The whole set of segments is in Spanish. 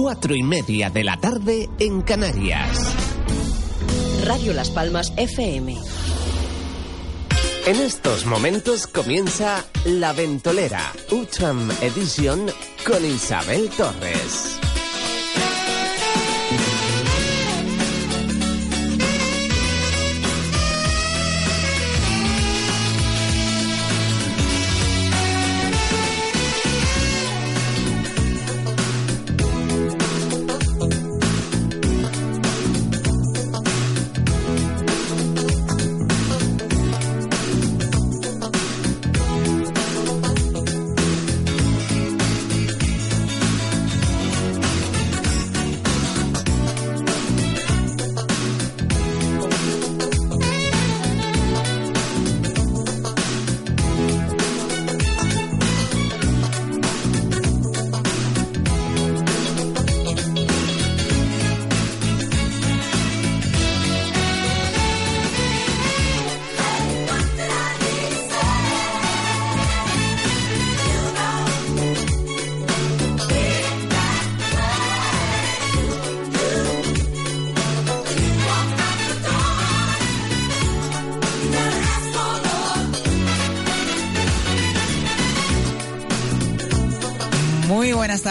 cuatro y media de la tarde en Canarias. Radio Las Palmas FM. En estos momentos comienza La Ventolera, Utram Edition con Isabel Torres.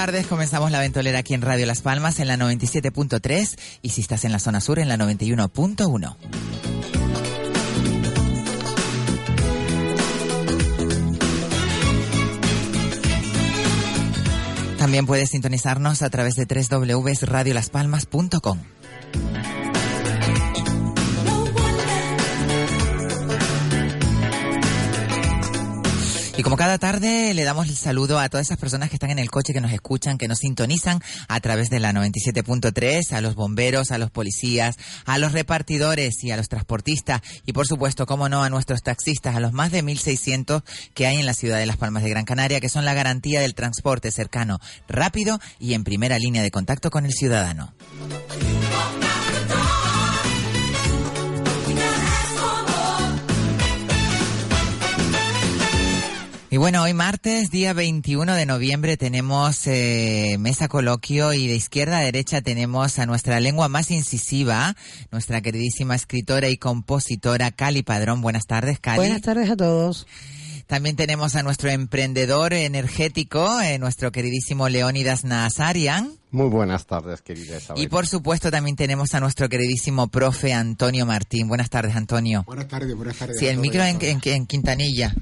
Tardes, comenzamos la ventolera aquí en Radio Las Palmas en la 97.3 y si estás en la zona sur en la 91.1. También puedes sintonizarnos a través de www.radiolaspalmas.com. como cada tarde le damos el saludo a todas esas personas que están en el coche, que nos escuchan, que nos sintonizan a través de la 97.3, a los bomberos, a los policías, a los repartidores y a los transportistas y por supuesto, como no, a nuestros taxistas, a los más de 1.600 que hay en la ciudad de Las Palmas de Gran Canaria, que son la garantía del transporte cercano, rápido y en primera línea de contacto con el ciudadano. Y bueno, hoy martes, día 21 de noviembre, tenemos eh, mesa coloquio y de izquierda a derecha tenemos a nuestra lengua más incisiva, nuestra queridísima escritora y compositora Cali Padrón. Buenas tardes, Cali. Buenas tardes a todos. También tenemos a nuestro emprendedor energético, eh, nuestro queridísimo Leónidas Nazarian. Muy buenas tardes, querida Isabel. Y por supuesto también tenemos a nuestro queridísimo profe Antonio Martín. Buenas tardes, Antonio. Buenas tardes, buenas tardes. Sí, el micro en, en, en, Quintanilla.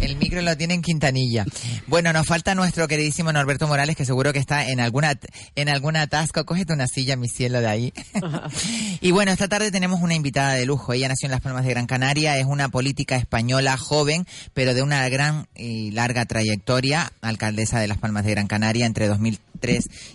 El micro lo tiene en Quintanilla. Bueno, nos falta nuestro queridísimo Norberto Morales, que seguro que está en alguna en algún atasco. Cógete una silla, mi cielo, de ahí. y bueno, esta tarde tenemos una invitada de lujo. Ella nació en Las Palmas de Gran Canaria, es una política española joven, pero de una gran y larga trayectoria, alcaldesa de Las Palmas de Gran Canaria entre 2003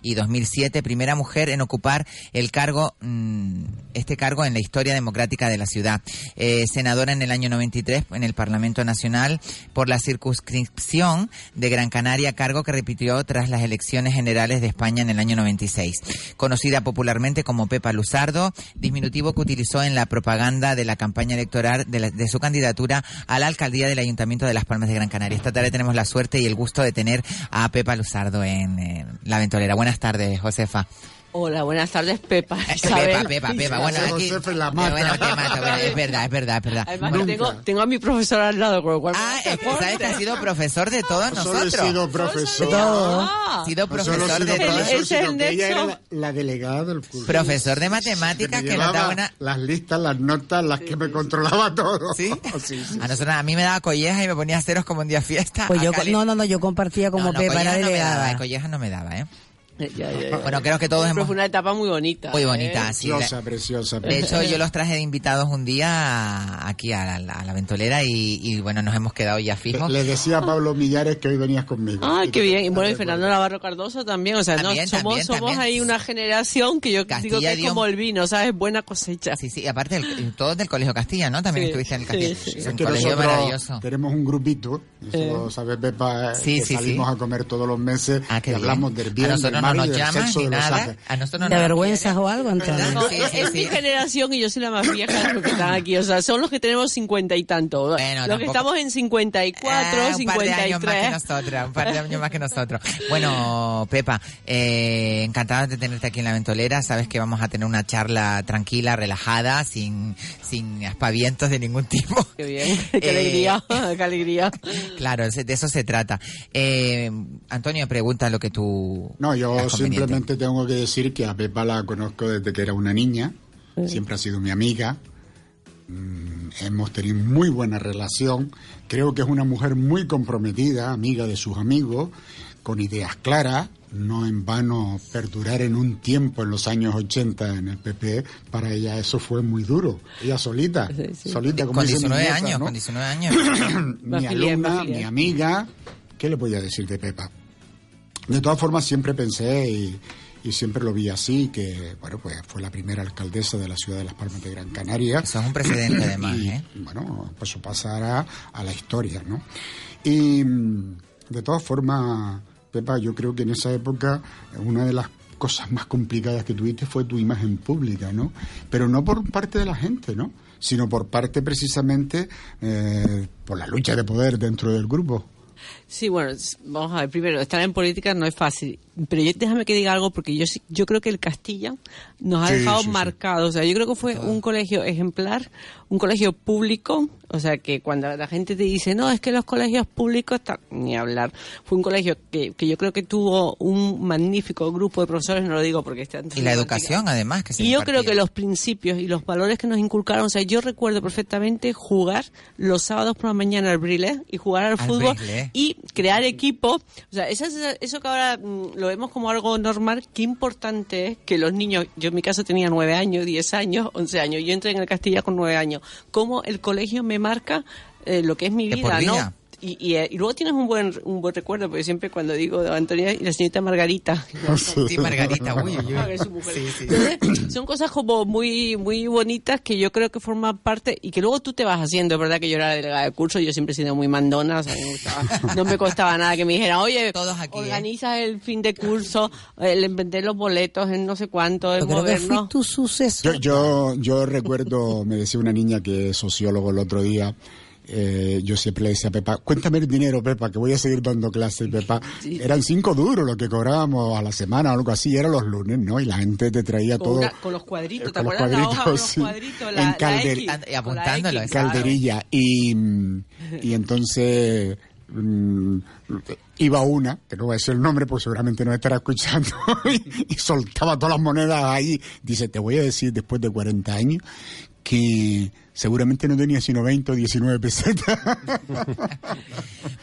y 2007, primera mujer en ocupar el cargo, mmm, este cargo en la historia democrática de la ciudad. Eh, senadora en el año 93 en el Parlamento Nacional por la circunscripción de Gran Canaria, cargo que repitió tras las elecciones generales de España en el año 96. Conocida popularmente como Pepa Luzardo, diminutivo que utilizó en la propaganda de la campaña electoral de, su candidatura a la alcaldía del Ayuntamiento de Las Palmas de Gran Canaria. Esta tarde tenemos la suerte y el gusto de tener a Pepa Luzardo en La Ventolera. Buenas tardes, Josefa. Hola, buenas tardes, Pepa. Isabel. Pepa, Pepa, Pepa. Bueno, aquí, la mata. bueno, te mato, bueno, es verdad, es verdad, es verdad. Además, que tengo, tengo a mi profesor al lado, con lo cual. Ah, es que sabes que ha sido profesor de todos Solo nosotros. he sido profesor. Ha sido profesor Solo he de Ese es el sino que ella era la, la delegada del curso. Profesor de matemáticas me que nos da llevaba buena. Las listas, las notas, las que me controlaba todo. ¿Sí? sí, sí. A nosotros, a mí me daba colleja y me ponía ceros como un día fiesta. Pues yo, no, no, no, yo compartía como No, no, Pepa, era no daba, delegada. eh, colleja no me daba, ¿eh? Ya, ya, ya. Bueno, creo que todos Pero hemos... fue una etapa muy bonita. Muy ¿eh? bonita, sí. Preciosa, preciosa. De hecho, yo los traje de invitados un día aquí a la, a la ventolera y, y, bueno, nos hemos quedado ya fijos. Le decía a Pablo Millares que hoy venías conmigo. Ay, qué bien. Y bueno, y Fernando Navarro Cardoso también. O sea, no, También, somos, también, somos también. ahí una generación que yo Castilla digo que es como el vino, ¿sabes? Buena cosecha. Sí, sí, y aparte, el, todos del Colegio Castilla, ¿no? También Sí, estuviste en el sí, Castilla. sí. Es Es un que colegio maravilloso. tenemos un grupito, eso Eh. lo sabe Pepa, Sí, que sí, salimos sí. a comer todos los meses Ah, y bien. hablamos del bien, no nos sexo ni nada. A nosotros no ¿De nos vergüenzas quieren. o algo, Antonio? ¿Verdad? No, Sí, es, sí, es sí. mi generación y yo soy la más vieja de los que están aquí. O sea, son los que tenemos cincuenta y tanto. Bueno, los que estamos en 54, Ah, un par de años más que 53. nosotros, un par de años más que nosotros. Bueno, Pepa, eh, encantada de tenerte aquí en la ventolera. Sabes que vamos a tener una charla tranquila, relajada, sin, sin aspavientos de ningún tipo. Qué bien, qué Eh, alegría, qué alegría. Claro, de eso se trata. Eh, Antonio, pregunta lo que tú. No, yo conveniente. simplemente tengo que decir que a Pepa la conozco desde que era una niña, siempre ha sido mi amiga, Mm, hemos tenido muy buena relación, creo que es una mujer muy comprometida, amiga de sus amigos, con ideas claras, no en vano perdurar en un tiempo en los años 80 en el PP, para ella eso fue muy duro, ella solita, Sí, sí. solita como Con dice mi 19 nieta, años, ¿no? con 19 años. mi alumna, mi amiga, ¿qué le voy a decir de Pepa? De todas formas, siempre pensé y, y siempre lo vi así, que, bueno, pues fue la primera alcaldesa de la ciudad de Las Palmas de Gran Canaria. Eso es un precedente además, Y, ¿eh? Bueno, pues eso pasará a la historia, ¿no? Y de todas formas, Pepa, yo creo que en esa época una de las cosas más complicadas que tuviste fue tu imagen pública, ¿no? Pero no por parte de la gente, ¿no? Sino por parte precisamente eh, por la lucha de poder dentro del grupo. Sí, bueno, vamos a ver, primero, estar en política no es fácil, pero yo, déjame que diga algo porque yo yo creo que el Castilla nos ha Sí, dejado sí, sí. marcados, o sea, yo creo que fue un colegio ejemplar, un colegio público, o sea, que cuando la gente te dice, no, es que los colegios públicos, ta- ni hablar, fue un colegio que, que yo creo que tuvo un magnífico grupo de profesores, no lo digo porque está Y la educación, además, que se y yo creo que los principios y los valores que nos inculcaron, o sea, yo recuerdo perfectamente jugar los sábados por la mañana al brilé y jugar al, Al fútbol brilé. y crear equipo. O sea, eso, es- eso que ahora mm, lo vemos como algo normal, qué importante es que los niños, yo en mi caso tenía nueve años, diez años, once años, yo entré en el Castilla con nueve años, cómo el colegio me marca eh, lo que es mi vida. ¿no? Y, y, eh, y luego tienes un buen un buen recuerdo, porque siempre cuando digo Antonia y la señorita Margarita, Sí, Margarita, uy, uy. Ah. Sí, sí. Entonces, son cosas como muy muy bonitas que yo creo que forman parte y que luego tú te vas haciendo, es verdad que yo era delegada de curso, yo siempre he sido muy mandona, o sea, me gustaba- no me costaba nada que me dijeran, oye, Todos aquí, ¿eh? organizas el fin de curso, el vender los boletos en no sé cuánto, el movernos. tu sucesor. Yo, yo, yo recuerdo, me decía una niña que es sociólogo el otro día, eh, yo siempre le decía a Pepa, cuéntame el dinero, Pepa, que voy a seguir dando clases. Pepa, eran cinco duros lo que cobrábamos a la semana o algo así, era los lunes, ¿no? Y la gente te traía Con, todo. una- con los cuadritos, eh, ¿te con los acuerdas la hoja con los cuadritos, sí. cuadritos? En La, la calder- X, la apuntándolo, claro. calderilla y, mm, y entonces mm, iba una, que no voy a decir el nombre porque seguramente no estará escuchando, y, y soltaba todas las monedas ahí. Dice, te voy a decir después de 40 años que seguramente no tenía sino 20 o 19 pesetas.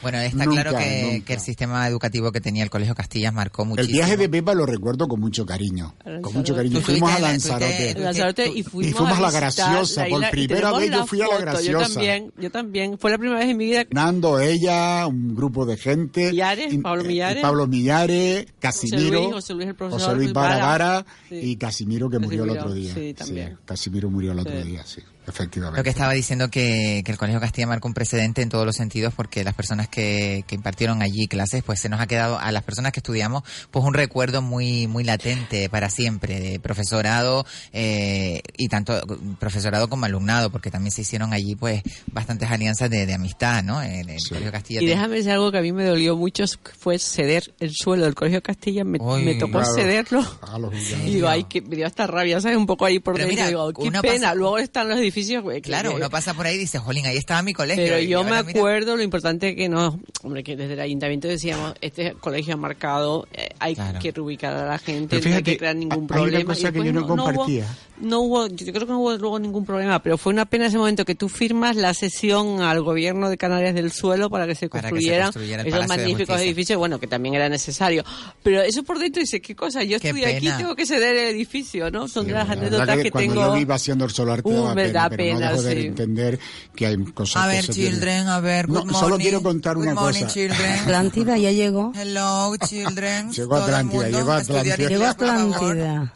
Bueno, está Nunca, claro que, que el sistema educativo que tenía el Colegio Castillas marcó el muchísimo. viaje de Pepa lo recuerdo con mucho cariño, con mucho cariño. Fuimos a Lanzarote. Lanzarote y fuimos, Y fuimos a la Graciosa, la por isla- y primera vez yo fui a la foto, Yo Graciosa. también, yo también. Fue la primera vez en mi vida. Nando, ella, un grupo de gente. Millares, y- Pablo y Millares. Pablo Millares, Casimiro. Luis, José Luis el profesor, José Luis Vara Vara. Vara Sí. y Casimiro que murió el otro día. sí, también. Casimiro murió el otro Sí. día, sí, efectivamente. Lo que estaba diciendo que, que el Colegio Castilla marcó un precedente en todos los sentidos porque las personas que, que impartieron allí clases, pues se nos ha quedado a las personas que estudiamos, pues un recuerdo muy muy latente para siempre de profesorado eh, y tanto profesorado como alumnado, porque también se hicieron allí pues bastantes alianzas de, de amistad, ¿no? En el Sí. Colegio Castilla. Y déjame decir algo que a mí me dolió mucho, fue ceder el suelo del Colegio Castilla. Me, Uy, me tocó claro. cederlo. A los Y digo, ay, que me dio hasta rabia, ¿sabes? Un poco ahí por dentro. digo, qué pena. Luego están los edificios. Que- Claro, que- uno pasa por ahí y dice, jolín, ahí estaba mi colegio. Pero y yo me ahora mira- acuerdo lo importante que nos, hombre, que desde el ayuntamiento decíamos, este colegio ha marcado, eh, hay Claro. que reubicar a la gente, no hay que crear ningún hay una problema. cosa Y que yo no hubo- compartía. No hubo, yo creo que no hubo luego ningún problema, pero fue una pena ese momento que tú firmas la sesión al gobierno de Canarias del suelo para que se Para que se construyeran construyera esos magníficos edificios, bueno, que también era necesario. Pero eso por dentro dice, ¿qué cosa? Yo Qué estudié aquí, pena. tengo que ceder el edificio, ¿no? Son de las anécdotas que, cuando tengo. yo iba haciendo el solar te Uh, me pena, da pero pena, no dejo de sí. entender que hay cosas A que ver, pierden. children, a ver, No, good solo morning. quiero contar Good una morning, cosa. children. Atlántida ya llegó. Hello, children. Llegó Atlántida, llegó Atlántida. Llegó. Atlántida.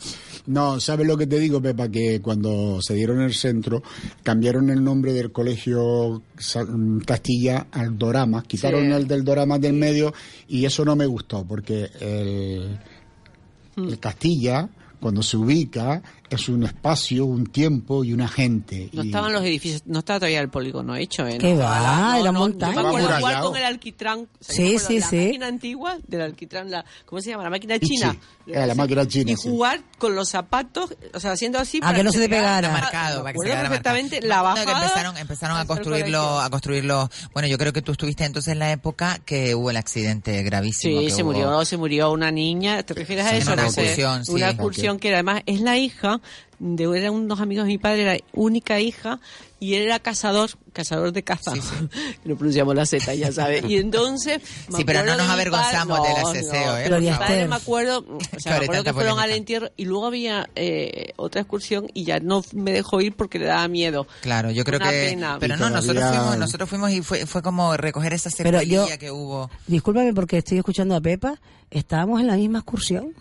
No, ¿sabes lo que te digo, Pepa? Que cuando se dieron el centro, cambiaron el nombre del colegio mm, Castilla al Dorama, quitaron Sí. el del Dorama del medio y eso no me gustó porque el, El Castilla, cuando se ubica, es un espacio, un tiempo y una gente. No Y- estaban los edificios, no estaba todavía el polígono hecho, ¿eh? ¿Qué No, va? no, Era no, montaña. Yo me acuerdo Estaba jugar con el alquitrán. o sea, Sí, sí, la sí. máquina antigua del alquitrán, la, ¿cómo se llama? La máquina china. sí, la máquina china, Y sí. jugar con los zapatos, o sea, haciendo así. A para que no se te pegara. Marcado, para que se perfectamente marcado. la bajada. que empezaron, empezaron a construirlo, a construirlo. Bueno, yo creo que tú estuviste entonces en la época que hubo el accidente gravísimo. Sí, que se hubo. murió, se murió una niña. ¿Te refieres a eso? una excursión, sí. Una excursión que además es la hija de eran unos amigos de mi padre, era única hija y él era cazador, cazador de caza. no pronunciamos la Z, ya sabes. Y entonces Sí, pero no nos avergonzamos del aseseo, no, ¿eh? pero mi padre me acuerdo, o sea, me acuerdo que fueron al entierro y luego había eh, otra excursión y ya no me dejó ir porque le daba miedo. Claro, yo creo Una que. pena. Pero no, nosotros fuimos, nosotros fuimos y fue, fue como recoger esa secuelilla que hubo. Discúlpame porque estoy escuchando a Pepa. Estábamos en la misma excursión.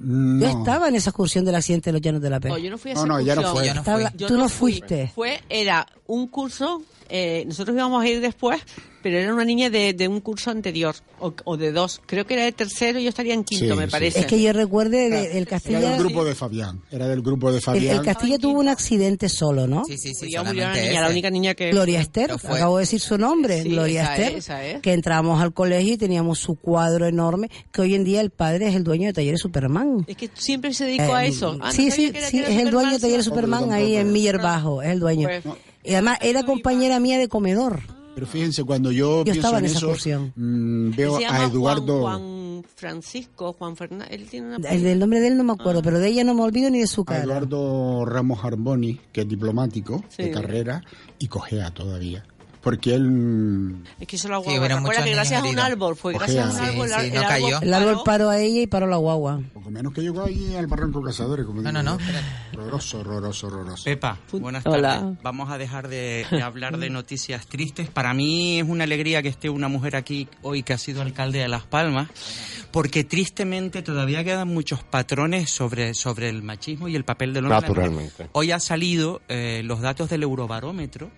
No. Yo estaba en esa excursión del accidente de los llanos de la P. No, yo no fui a No, esa no, ya no excursión. fue. Yo no Estaba-. Yo Tú no fui. fuiste. Fue, era un curso, eh, nosotros íbamos a ir después, pero era una niña de, de un curso anterior, o, o de dos. Creo que era de tercero y yo estaría en quinto, Sí, me sí. parece. Es que yo recuerde de- el Era Castilla. del grupo de Fabián. Era del grupo de El, Fabián. el Castilla tuvo un accidente solo, ¿no? Sí, sí, sí. Murió, una niña, la única niña que... Gloria Esther, fue- acabo de decir su nombre, Sí, Gloria esa Esther, es, esa es. que entramos al colegio y teníamos su cuadro enorme, que hoy en día el padre es el dueño de Talleres Superman. Es que siempre se dedicó a Eh, eso. Ah, no sí, sabía sí, que era- sí, que es el dueño de Superman, Talleres. Superman Hombre, ahí en. Miller Bajo, es el dueño. Pues- Y además era compañera mía de comedor. Pero fíjense, cuando yo, Yo pienso estaba en en esa eso, mm, Él veo se a Eduardo... Juan, Juan Francisco, Juan Fernández. Él tiene una... El del nombre de él no me acuerdo, pero de ella no me olvido ni de su a cara. Eduardo Ramos Arboni, que es diplomático Sí. de carrera y cojea todavía. Porque él Es que eso la Sí, guagua. hubieron ¿Te acuerdas muchos que gracias a un árbol? Fue Ojea. gracias a un Sí, árbol. sí, el no árbol cayó. El árbol paró. a ella y paró la guagua. poco menos que llegó ahí al Barranco Cazadores. Como No, digo no, no. Horroroso, horroroso, horroroso. Pepa, buenas Hola. tardes. Vamos a dejar de, de hablar de noticias tristes. Para mí es una alegría que esté una mujer aquí hoy que ha sido alcalde de Las Palmas, porque tristemente todavía quedan muchos patrones sobre, sobre el machismo y el papel del hombre. Naturalmente. Hoy ha salido eh, los datos del Eurobarómetro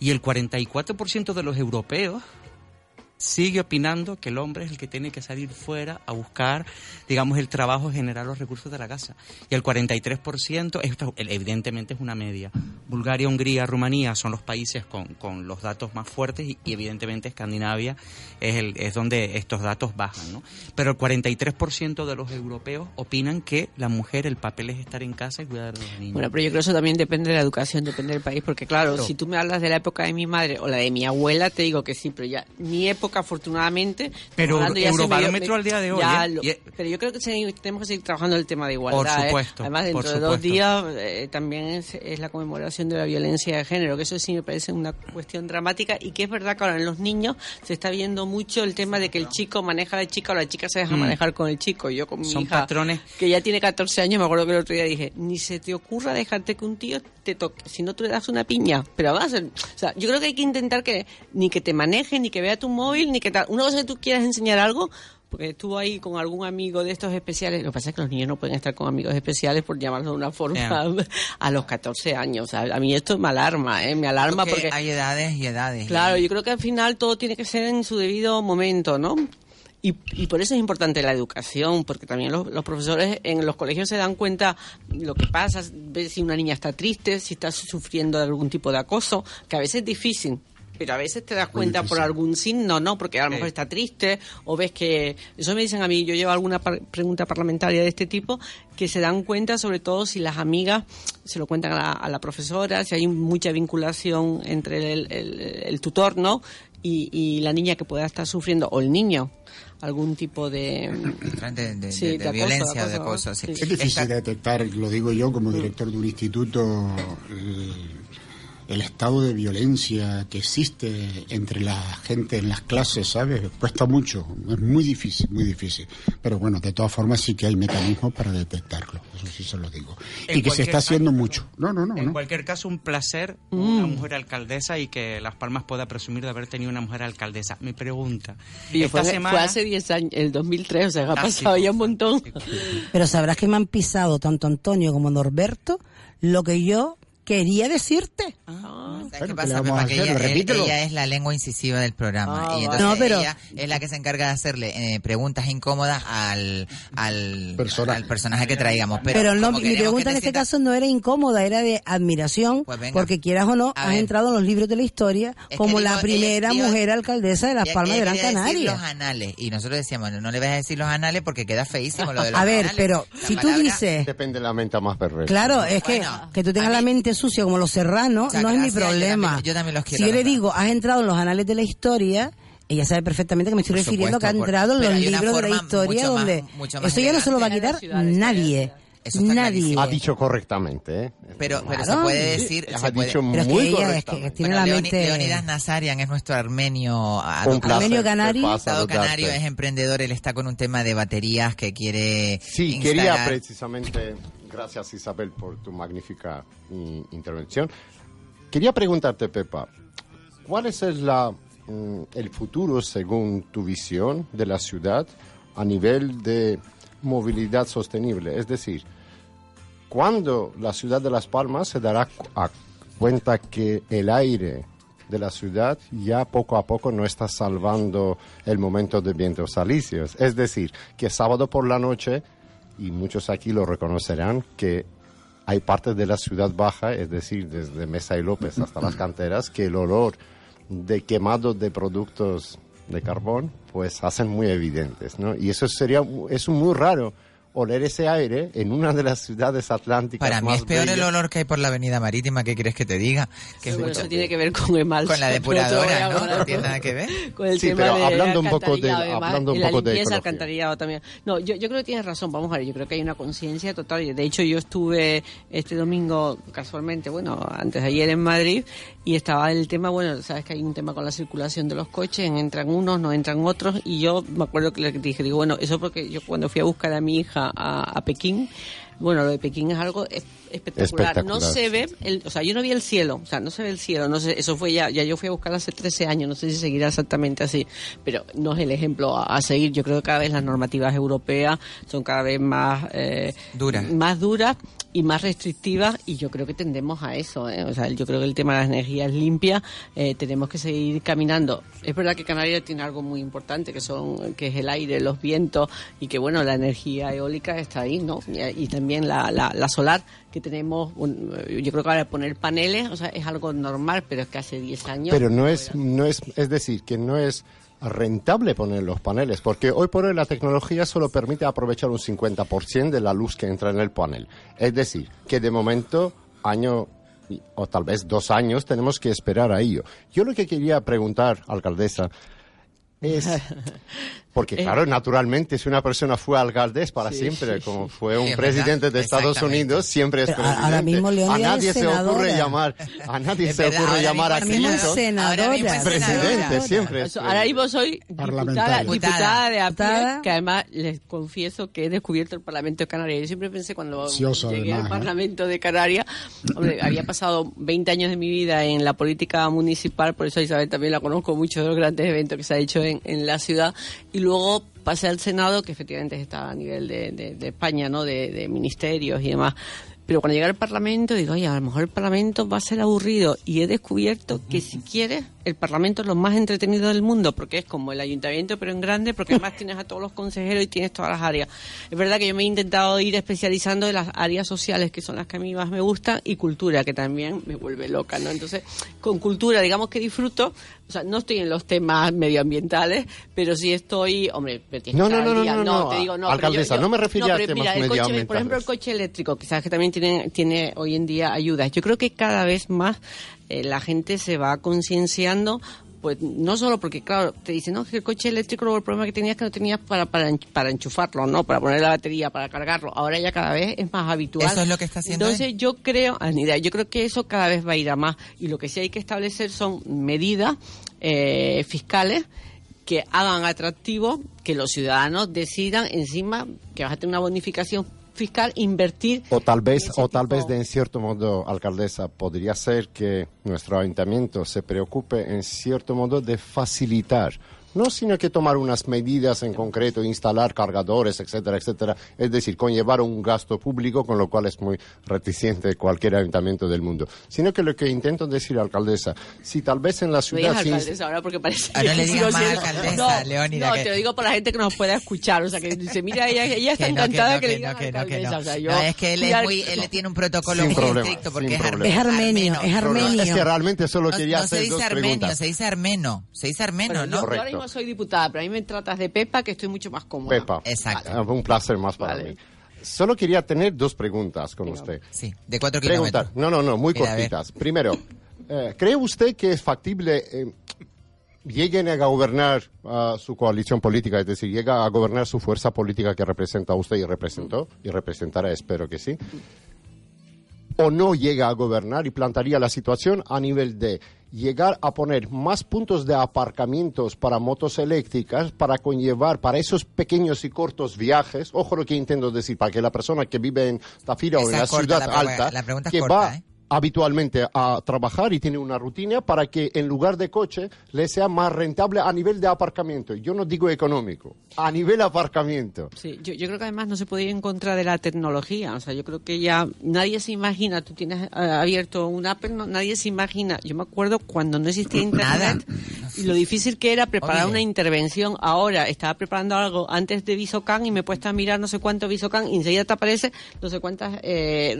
y el 44% de los europeos sigue opinando que el hombre es el que tiene que salir fuera a buscar, digamos, el trabajo, generar los recursos de la casa. Y el 43%, esto evidentemente es una media. Bulgaria, Hungría, Rumanía son los países con, con los datos más fuertes y, y evidentemente Escandinavia es, el, es donde estos datos bajan, ¿no? Pero el 43% de los europeos opinan que la mujer, el papel es estar en casa y cuidar de los niños. Bueno, pero yo creo que eso también depende de la educación, depende del país, porque claro, Claro. si tú me hablas de la época de mi madre o la de mi abuela, te digo que sí, pero ya mi época, afortunadamente... Pero Eurobarómetro al día de hoy, ya ¿eh? lo- pero yo creo que tenemos que seguir trabajando el tema de igualdad. Por ¿eh? supuesto, Además, dentro por de dos supuesto. días eh, también es, es la conmemoración de la violencia de género, que eso sí me parece una cuestión dramática y que es verdad que ahora en los niños se está viendo mucho el tema de que el chico maneja a la chica o la chica se deja Mm. manejar con el chico. Yo con mi Son hija, patrones. que ya tiene 14 años, me acuerdo que el otro día dije, ni se te ocurra dejarte que un tío te toque, si no tú le das una piña. Pero el- o sea, yo creo que hay que intentar que ni que te maneje, ni que vea tu móvil, ni que tal. Una cosa que tú quieras enseñar algo, porque estuvo ahí con algún amigo de estos especiales. Lo que pasa es que los niños no pueden estar con amigos especiales, por llamarlo de una forma, a los 14 años. O sea, a mí esto me alarma, ¿eh? Me alarma Porque hay edades y edades. Claro, yo creo que al final todo tiene que ser en su debido momento, ¿no? Y, y por eso es importante la educación, porque también los, los profesores en los colegios se dan cuenta lo que pasa, ves si una niña está triste, si está sufriendo de algún tipo de acoso, que a veces es difícil. Pero a veces te das cuenta por algún signo, ¿no? Porque a lo mejor Sí. está triste o ves que... Eso me dicen a mí, yo llevo alguna par- pregunta parlamentaria de este tipo, que se dan cuenta sobre todo si las amigas se lo cuentan a la, a la profesora, si hay mucha vinculación entre el, el- el tutor, ¿no? Y, y la niña que pueda estar sufriendo, o el niño, algún tipo de... de, de- Sí, de- de de acoso, violencia o de acoso, cosas. sí. sí. Es difícil Esta- detectar, lo digo yo como director de un instituto, el, el estado de violencia que existe entre la gente en las clases, ¿sabes? Cuesta mucho, es muy difícil, muy difícil. Pero bueno, de todas formas sí que hay mecanismos para detectarlo, eso sí se lo digo. En y que se está haciendo mucho. No, no, no, En no. cualquier caso, un placer una mujer alcaldesa y que Las Palmas pueda presumir de haber tenido una mujer alcaldesa. Mi pregunta. Y esta fue, semana... fue hace 10 años, el 2003, o sea, ha Ah, pasado ya un montón. Pero sabrás que me han pisado tanto Antonio como Norberto lo que yo quería decirte. ¿Sabes Bueno, qué ¿qué pasa, le vamos Pepa? a Que hacer? ella, Repítelo. ella es la lengua incisiva del programa. Ah, y entonces No, pero- ella es la que se encarga de hacerle eh, preguntas incómodas al, al, Personaje. al personaje que traigamos. Pero, Pero, no, mi pregunta en te este sientas- caso no era incómoda, era de admiración, Pues venga. porque quieras o no, A has ver. entrado en los libros de la historia como dijo- la primera ella mujer alcaldesa de Las Palmas de Gran Canaria. los anales. Y nosotros decíamos, no, no le vas a decir los anales porque queda feísimo lo de los A ver, anales. pero La si tú palabra- dices, Depende de la mente más perversa. claro, es que, Bueno, que tú tengas la mí- mente sucia como los serranos, Muchas no es mi yo problema. también- yo también los quiero, si yo le digo, has entrado en los anales de la historia, ella sabe perfectamente que me estoy Por refiriendo que ha entrado en los libros de la historia mucho más- donde mucho más esto ya no se lo va a quitar nadie. Eso está Nadie. clarísimo. Ha dicho correctamente, ¿eh? Pero, pero se puede decir... Ha se puede- dicho Pero es que muy ella es que correctamente. tiene Bueno, la Leoni- mente... Leonidas Nazarian es nuestro armenio Un adoptado. placer, Armenio ¿qué Canari. pasa? Canario es emprendedor, él está con un tema de baterías que quiere Sí, instalar. quería precisamente, gracias Isabel por tu magnífica mm, intervención, quería preguntarte, Pepa, ¿cuál es la, mm, el futuro, según tu visión, de la ciudad a nivel de movilidad sostenible? Es decir, ¿cuándo la ciudad de Las Palmas se dará cuenta que el aire de la ciudad ya poco a poco no está salvando el momento de vientos alisios? Es decir, que sábado por la noche, y muchos aquí lo reconocerán, que hay partes de la ciudad baja, es decir, desde Mesa y López hasta las canteras, que el olor de quemado de productos de carbón, pues hacen muy evidentes, ¿no? Y eso sería, es muy raro oler ese aire en una de las ciudades atlánticas Para mí más es peor el olor que hay por la avenida marítima, ¿qué quieres que te diga? Que es mucho- eso tiene que ver con Emal. Con la depuradora, ¿no? No tiene nada que ver. Con el Sí, tema pero de hablando un poco de- alcantarillado y demás, hablando un y la poco de limpieza ecología. alcantarillado también. No, yo, yo creo que tienes razón. Vamos a ver, yo creo que hay una conciencia total. y De hecho, yo estuve este domingo, casualmente, bueno, antes de ayer en Madrid, y estaba el tema, bueno, sabes que hay un tema con la circulación de los coches, entran unos, no entran otros, y yo me acuerdo que le dije, digo, bueno, eso porque yo cuando fui a buscar a mi hija a, a Pekín, bueno, lo de Pekín es algo es- espectacular. No se ve, el, o sea, yo no vi el cielo, o sea, no se ve el cielo, no sé, eso fue ya, ya yo fui a buscar hace 13 años, no sé si seguirá exactamente así, pero no es el ejemplo a, a seguir. Yo creo que cada vez las normativas europeas son cada vez más eh, Duras. más duras y más restrictivas y yo creo que tendemos a eso. ¿eh? O sea, yo creo que el tema de las energías limpias eh, tenemos que seguir caminando. Es verdad que Canarias tiene algo muy importante que son que es el aire, los vientos y que bueno la energía eólica está ahí, ¿no? Y, también la, la, la solar que tenemos. un- yo creo que ahora poner paneles, o sea, es algo normal, pero es que hace 10 años. Pero no es, no es, es decir, que no es rentable poner los paneles, porque hoy por hoy la tecnología solo permite aprovechar un 50% de la luz que entra en el panel. Es decir, que de momento, año o tal vez dos años, tenemos que esperar a ello. Yo lo que quería preguntar, alcaldesa, es... Porque claro, naturalmente, si una persona fue alcalde es para siempre, como fue un presidente verdad, de Estados. Unidos, siempre es Pero a- presidente. ahora mismo a Leonidas nadie es se ocurre llamar, a nadie se verdad, ocurre llamar a Clinton senadora. Ahora mismo es senadora. presidente, senadora. siempre es ahora mismo soy diputada, diputada de a Diputada. que además les confieso que he descubierto el Parlamento de Canarias. Yo siempre pensé cuando llegué además, al ¿eh? Parlamento de Canarias, hombre, había pasado 20 años de mi vida en la política municipal, por eso a Isabel también la conozco mucho de los grandes eventos que se ha hecho en, en la ciudad, y luego pasé al Senado, que efectivamente está a nivel de, de- de España, ¿no? De, de ministerios y demás. Pero cuando llegué al Parlamento, digo, oye, a lo mejor el Parlamento va a ser aburrido. Y he descubierto que si quieres, el Parlamento es lo más entretenido del mundo, porque es como el ayuntamiento, pero en grande, porque además tienes a todos los consejeros y tienes todas las áreas. Es verdad que yo me he intentado ir especializando en las áreas sociales, que son las que a mí más me gustan, y cultura, que también me vuelve loca, ¿no? Entonces, con cultura, digamos que disfruto, o sea, no estoy en los temas medioambientales, pero sí estoy, hombre, pero tienes No, que no, no, no, no, te digo, no. alcaldesa, no me refería a temas mira, coche, por medioambientales. ejemplo, el coche eléctrico, quizás que también tiene, tiene hoy en día ayudas. Yo creo que cada vez más eh, la gente se va concienciando pues no solo porque, claro, te dicen, no, que el coche eléctrico el problema que tenías es que no tenías para, para, para enchufarlo, ¿no? Para poner la batería, para cargarlo. Ahora ya cada vez es más habitual. Eso es lo que está haciendo Entonces él. yo creo, Anida, yo creo que eso cada vez va a ir a más. Y lo que sí hay que establecer son medidas eh, fiscales que hagan atractivo que los ciudadanos decidan encima que vas a tener una bonificación fiscal, invertir O tal vez, o tal tipo- vez de en cierto modo, alcaldesa, podría ser que nuestro ayuntamiento se preocupe en cierto modo de facilitar no sino que tomar unas medidas en concreto, instalar cargadores, etcétera, etcétera, es decir, conllevar un gasto público, con lo cual es muy reticente cualquier ayuntamiento del mundo, sino que lo que intento decir, alcaldesa, si tal vez en la No ciudad... digas sí- alcaldesa ahora porque parece Ah, no que le digas más alcaldesa, no, Leónida, No, que- te lo digo por la gente que nos pueda escuchar, o sea, que dice, mira, ella, ella está Que no, encantada no, que, le no, que no, que alcaldesa, no. o sea, yo... No, es que él, es muy, él tiene un protocolo Sin muy problema, estricto porque sin es, problema. Es armenio, armeno. es armenio. Es que realmente solo No, quería no se hacer dice dos armenio, preguntas. se dice armeno. Se dice armeno, Bueno, yo, ¿no? yo ahora Correcto. Mismo soy diputada, pero a mí me tratas de Pepa, que estoy mucho más cómoda. Pepa. Exacto. Ah, Un placer más para Vale. mí. Solo quería tener dos preguntas con usted. Sí, de cuatro Preguntar. kilómetros. No, no, no, muy Mira, cortitas. Primero, eh, ¿cree usted que es factible eh, lleguen a gobernar ah, su coalición política, es decir, llega a gobernar su fuerza política que representa a usted y representó y representará, espero que sí? o no llega a gobernar y plantaría la situación a nivel de llegar a poner más puntos de aparcamientos para motos eléctricas para conllevar para esos pequeños y cortos viajes, ojo lo que intento decir, para que la persona que vive en Tafira o Esa en la corta, ciudad la alta, la pregunta es que corta, va ¿eh? Habitualmente a trabajar y tiene una rutina para que en lugar de coche le sea más rentable a nivel de aparcamiento. Yo no digo económico, a nivel aparcamiento. Sí, yo, yo creo que además no se puede ir en contra de la tecnología. O sea, yo creo que ya nadie se imagina, tú tienes eh, abierto un Apple, no- nadie se imagina. Yo me acuerdo cuando no existía Internet y lo difícil que era preparar Oye. una intervención. Ahora estaba preparando algo antes de Visocan y me he puesto a mirar no sé cuánto Visocan y enseguida te aparece no sé cuántas eh,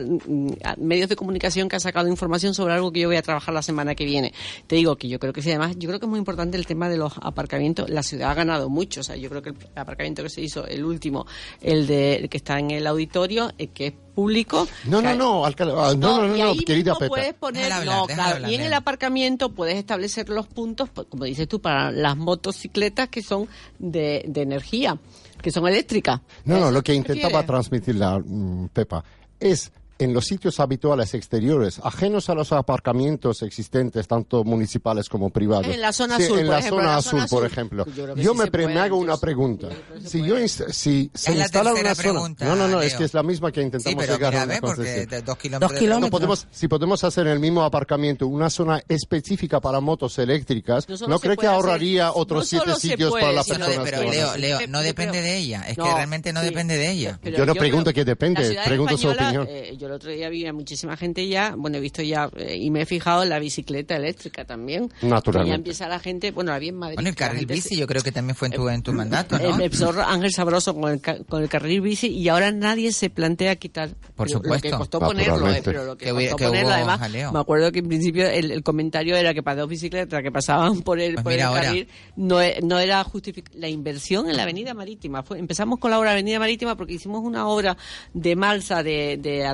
medios de comunicación que han sacado información sobre algo que yo voy a trabajar la semana que viene. Te digo que yo creo que sí, además, yo creo que es muy importante el tema de los aparcamientos. La ciudad ha ganado mucho. O sea, yo creo que el aparcamiento que se hizo, el último, el de el que está en el auditorio, eh, que es público. No, que no, no, alcalde, ah, no, no, no, y no, ahí querida mismo Pepa. puedes poner, hablar, no, claro, hablar, y en el aparcamiento puedes establecer los puntos, pues, como dices tú, para las motocicletas que son de, de energía, que son eléctricas. No, no, ¿Eso lo que te intentaba transmitir la mm, Pepa es en los sitios habituales exteriores, ajenos a los aparcamientos existentes, tanto municipales como privados. En la zona Sí, azul, en por la hago zona la azul, zona por azul. ejemplo. Yo Yo, sí me, pre- puede, me hago una pregunta. Si yo inst- si se Es la instala una zona, pregunta, no, no, no, es Leo. que es la misma que Sí, intentamos pero llegar mira, a una de dos kilómetros. Dos kilómetros. No podemos, si podemos hacer en el mismo aparcamiento una zona específica para motos eléctricas, No ¿no, que hacer- ahorraría no otros siete sitios puede, para las no personas que pero Leo, hacer? Leo, no depende de ella. Es que No, realmente no depende de ella. Yo no pregunto que depende, la pregunto su opinión. Eh, yo el otro día vi a muchísima gente ya, bueno, he visto ya, eh, y me he fijado en la bicicleta eléctrica también. Naturalmente. Ya empieza la gente, bueno, la vi en Madrid. Bueno, el carril bici se- yo creo que también fue en tu, en tu mandato, Eh, ¿no? me empezó Ángel Sabroso con el, con el carril bici y ahora nadie se plantea quitar. Por supuesto. Lo que costó ponerlo, eh, pero lo que, costó que ponerlo, hubo además, jaleo. me acuerdo que en principio el, el comentario era que para dos bicicletas que pasaban por el, Pues por el carril no, e- no era justificada. La inversión en la avenida marítima. Fue, empezamos con la obra de avenida marítima porque hicimos una obra de malsa de, de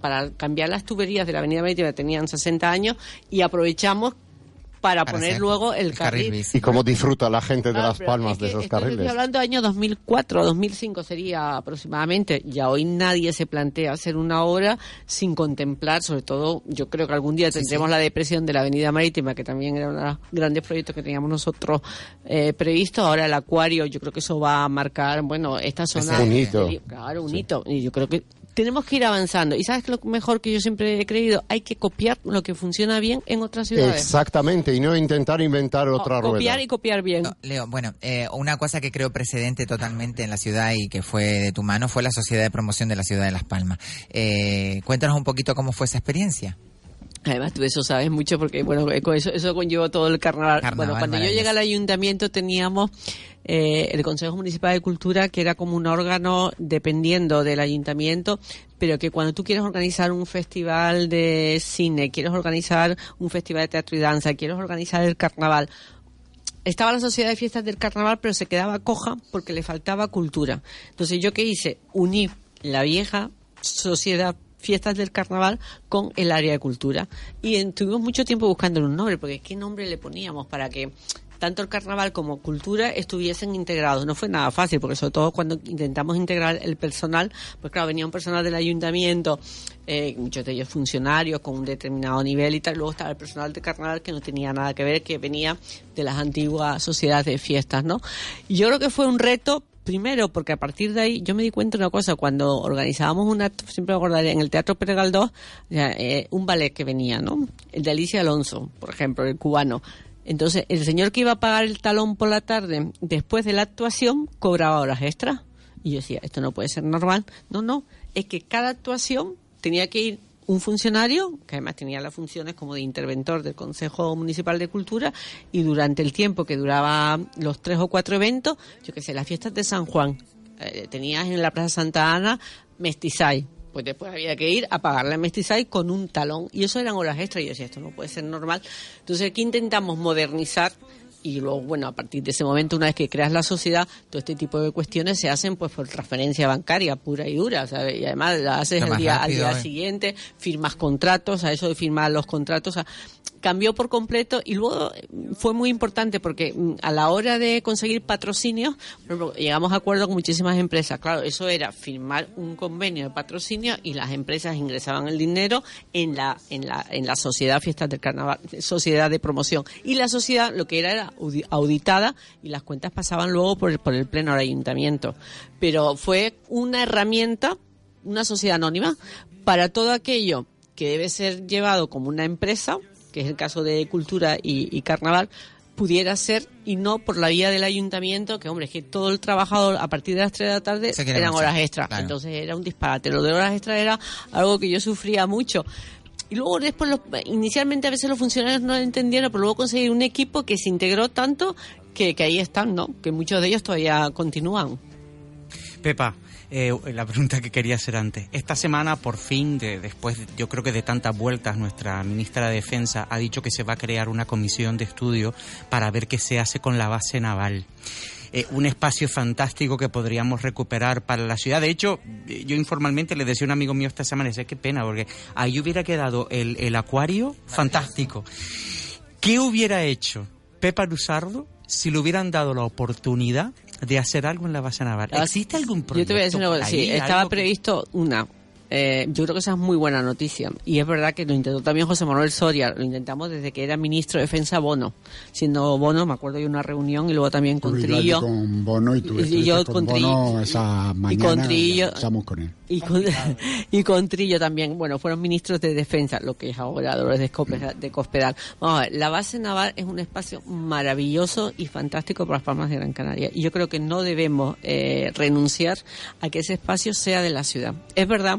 para cambiar las tuberías de la avenida marítima, tenían 60 años, y aprovechamos para, Para poner luego el, el carril. Y cómo disfruta la gente de Claro, Las Palmas es de esos esto Estoy carriles. hablando de año 2004, 2005 sería aproximadamente. Ya hoy nadie se plantea hacer una obra sin contemplar, sobre todo, yo creo que algún día tendremos la depresión de la Avenida Marítima, que también era uno de los grandes proyectos que teníamos nosotros eh, previsto. Ahora el acuario, yo creo que eso va a marcar, bueno, esta zona. un hito. Claro, un hito. Y yo creo que tenemos que ir avanzando. Y sabes que lo mejor que yo siempre he creído, hay que copiar lo que funciona bien en otras ciudades. Exactamente, y no intentar inventar otra copiar rueda. y copiar bien. No, Leo, bueno, eh, una cosa que creo precedente totalmente en la ciudad y que fue de tu mano fue la Sociedad de Promoción de la Ciudad de Las Palmas. Eh, cuéntanos un poquito cómo fue esa experiencia. Además, tú eso sabes mucho porque, bueno, eso, eso conllevó todo el carnaval. Carnaval, bueno, cuando yo llegué al ayuntamiento teníamos eh, el Consejo Municipal de Cultura, que era como un órgano dependiendo del ayuntamiento, pero que cuando tú quieres organizar un festival de cine, quieres organizar un festival de teatro y danza, quieres organizar el carnaval, estaba la sociedad de fiestas del carnaval, pero se quedaba coja porque le faltaba cultura. Entonces, ¿yo qué hice? Uní la vieja sociedad fiestas del carnaval con el área de cultura. Y en- tuvimos mucho tiempo buscando un nombre, porque ¿qué nombre le poníamos para que tanto el carnaval como cultura estuviesen integrados? No fue nada fácil, porque sobre todo cuando intentamos integrar el personal, pues claro, venía un personal del ayuntamiento, eh, muchos de ellos funcionarios con un determinado nivel y tal, luego estaba el personal de carnaval que no tenía nada que ver, que venía de las antiguas sociedades de fiestas, ¿no? Y yo creo que fue un reto, primero, porque a partir de ahí yo me di cuenta de una cosa, cuando organizábamos un acto, siempre acordaré, en el Teatro Pérez eh, un ballet que venía, ¿no? El de Alicia Alonso, por ejemplo, el cubano. Entonces, el señor que iba a pagar el talón por la tarde después de la actuación cobraba horas extras. Y yo decía, esto no puede ser normal. No, no, es que cada actuación tenía que ir un funcionario, que además tenía las funciones como de interventor del Consejo Municipal de Cultura, y durante el tiempo que duraba los tres o cuatro eventos, yo qué sé, las fiestas de San Juan, eh, tenías en la Plaza Santa Ana Mestizay, pues después había que ir a pagarle a Mestizay con un talón, y eso eran horas extras, y yo decía, esto no puede ser normal. Entonces aquí intentamos modernizar y luego, bueno, a partir de ese momento, una vez que creas la sociedad, todo este tipo de cuestiones se hacen pues por transferencia bancaria pura y dura, ¿sabes? Y además la haces el día, al día eh. siguiente, firmas contratos, a eso de firmar los contratos, cambió por completo y luego eh, fue muy importante porque mm, a la hora de conseguir patrocinios, llegamos a acuerdo con muchísimas empresas. Claro, eso era firmar un convenio de patrocinio y las empresas ingresaban el dinero en la en la en la sociedad fiestas del carnaval, sociedad de promoción y la sociedad lo que era era audi- auditada y las cuentas pasaban luego por el, por el pleno del ayuntamiento. Pero fue una herramienta, una sociedad anónima para todo aquello que debe ser llevado como una empresa, que es el caso de cultura y, y carnaval, pudiera ser y no por la vía del ayuntamiento, que hombre, es que todo el trabajador a partir de las 3 de la tarde eran horas extras. claro. Entonces era un disparate. Lo de horas extras era algo que yo sufría mucho. Y luego después, los- inicialmente a veces los funcionarios no lo entendieron, pero luego conseguí un equipo que se integró tanto que, que ahí están, ¿no? Que muchos de ellos todavía continúan. Pepa, eh, la pregunta que quería hacer antes. Esta semana, por fin, de, después, de- yo creo que de tantas vueltas, nuestra ministra de Defensa ha dicho que se va a crear una comisión de estudio para ver qué se hace con la base naval. Eh, un espacio fantástico que podríamos recuperar para la ciudad. De hecho, eh, yo informalmente le decía a un amigo mío esta semana, decía, qué pena, porque ahí hubiera quedado el, el acuario fantástico. ¿Qué hubiera hecho Pepa Luzardo si le hubieran dado la oportunidad de hacer algo en la base naval? ¿Existe algún proyecto? Yo te voy a decir una cosa, sí, estaba previsto una. Eh, yo creo que esa es muy buena noticia. Y es verdad que lo intentó también José Manuel Soria. Lo intentamos desde que era ministro de Defensa Bono. Siendo Bono, me acuerdo de una reunión y luego también con Trillo. con Bono y tú Y- y yo con, con Bono Trillo- esa y mañana. con Trillo- con él. Y con, y con Trillo también, bueno, fueron ministros de defensa, lo que es ahora Dolores de Cospedal. De Cospedal. Vamos a ver, la base naval es un espacio maravilloso y fantástico para las Palmas de Gran Canaria. Y yo creo que no debemos eh, renunciar a que ese espacio sea de la ciudad. Es verdad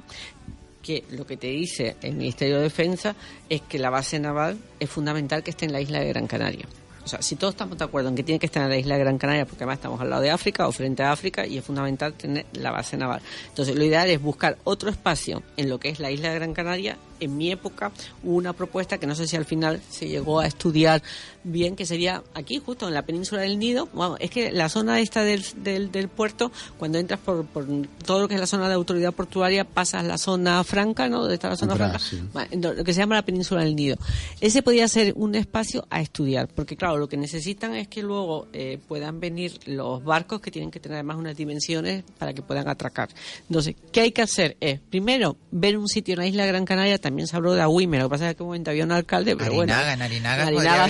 que lo que te dice el Ministerio de Defensa es que la base naval es fundamental que esté en la isla de Gran Canaria. O sea, si todos estamos de acuerdo en que tiene que estar en la isla de Gran Canaria, porque además estamos al lado de África o frente a África y es fundamental tener la base naval. Entonces, lo ideal es buscar otro espacio en lo que es la isla de Gran Canaria. En mi época hubo una propuesta que no sé si al final se llegó a estudiar bien, que sería aquí, justo en la península del Nido. Bueno, es que la zona esta del, del, del puerto, cuando entras por, por todo lo que es la zona de autoridad portuaria, pasas la zona franca, ¿no? Donde está la zona franca. Bueno, lo que se llama la península del Nido. Ese podría ser un espacio a estudiar, porque claro, lo que necesitan es que luego eh, puedan venir los barcos que tienen que tener además unas dimensiones para que puedan atracar. Entonces, ¿qué hay que hacer? Es, primero, ver un sitio en la isla de Gran Canaria, también se habló de Agüime, lo que pasa es que en aquel momento había un alcalde, pero bueno. Arinaga, en Arinaga podría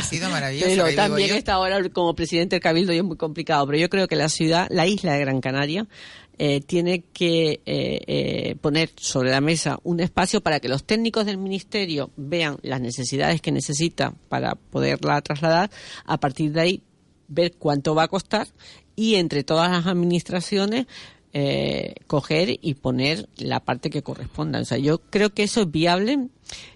Pero también yo. está ahora como presidente del Cabildo y es muy complicado, pero yo creo que la ciudad, la isla de Gran Canaria, eh, tiene que eh, eh, poner sobre la mesa un espacio para que los técnicos del ministerio vean las necesidades que necesita para poderla trasladar. A partir de ahí, ver cuánto va a costar y entre todas las administraciones eh, coger y poner la parte que corresponda. O sea, yo creo que eso es viable.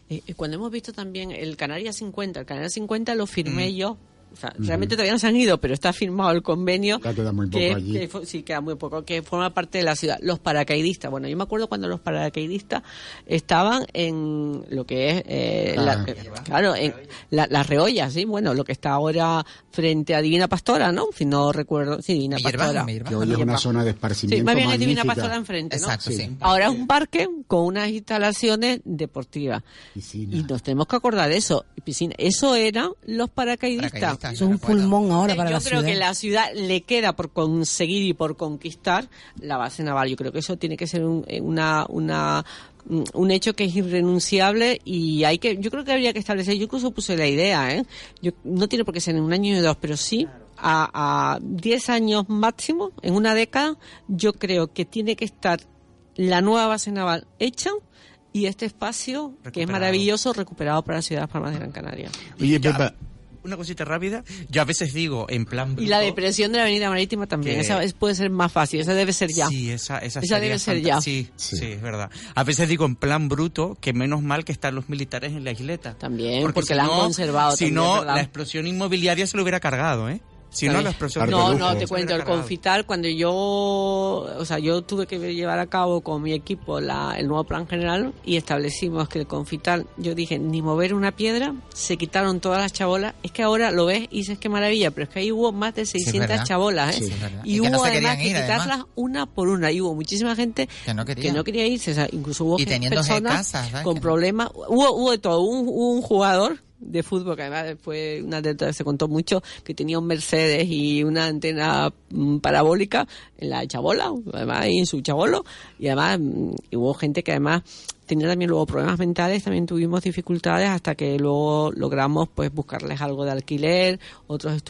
Eh, cuando hemos visto también el Canarias 50, el Canarias 50 lo firmé yo. O sea, realmente todavía no se han ido, pero está firmado el convenio. Ya queda muy poco que, allí. que sí, queda muy poco, que forma parte de la ciudad. Los paracaidistas. Bueno, yo me acuerdo cuando los paracaidistas estaban en lo que es, eh, Ah, la- eh, claro, en la- las reollas, sí, bueno, lo que está ahora frente a Divina Pastora, ¿no? Si no recuerdo, sí, Divina Pastora. Que hoy es una zona de Sí, esparcimiento más bien es Divina. Pastora enfrente, ¿no? Exacto, sí. Ahora es un parque con unas instalaciones deportivas. Piscina. Y nos tenemos que acordar de eso. Piscina. Eso eran los paracaidistas. Paracaidistas, Es un pulmón ahora Eh, para Yo la creo ciudad. que la ciudad le queda por conseguir y por conquistar la base naval. Yo creo que eso tiene que ser un, eh, una, una, mm, un hecho que es irrenunciable y hay que, yo creo que habría que establecer, yo incluso puse la idea, ¿eh? Yo, no tiene por qué ser en un año ni dos, pero sí a, a 10 años máximo, en una década, yo creo que tiene que estar la nueva base naval hecha y este espacio, que es maravilloso, recuperado para la ciudad de Las Palmas de Gran Canaria. Oye, Pepa, una cosita rápida. Yo a veces digo, en plan. Y la bruto, depresión de la Avenida Marítima también. Que- Esa es- puede ser más fácil. Esa debe ser ya. Sí, esa, esa, Esa debe ser ya. Sí, Sí. sí, es verdad. A veces digo en plan bruto que menos mal que están los militares en la isleta. También, porque si la han no- conservado Si también, no, ¿verdad? la explosión inmobiliaria se lo hubiera cargado, ¿eh? Si no, explosión Parte No, no, te cuento, el Confital, cuando yo, o sea, yo tuve que llevar a cabo con mi equipo la, el nuevo plan general y establecimos que el Confital, yo dije, ni mover una piedra, se quitaron todas las chabolas, es que ahora lo ves y dices que maravilla, pero es que ahí hubo más de 600 verdad. chabolas, ¿eh? Sí. Y, Y que no hubo además que además. quitarlas una por una, y hubo muchísima gente Que no quería. quería irse, o sea, incluso hubo Y personas con Que problemas, hubo, hubo de todo, un, un jugador de fútbol que además fue una anécdota que se contó mucho que tenía un Mercedes y una antena mm, parabólica en la chabola además ahí en su chabolo. Y además mm, y hubo gente que además tenía también luego problemas mentales también tuvimos dificultades hasta que luego logramos pues buscarles algo de alquiler. Otros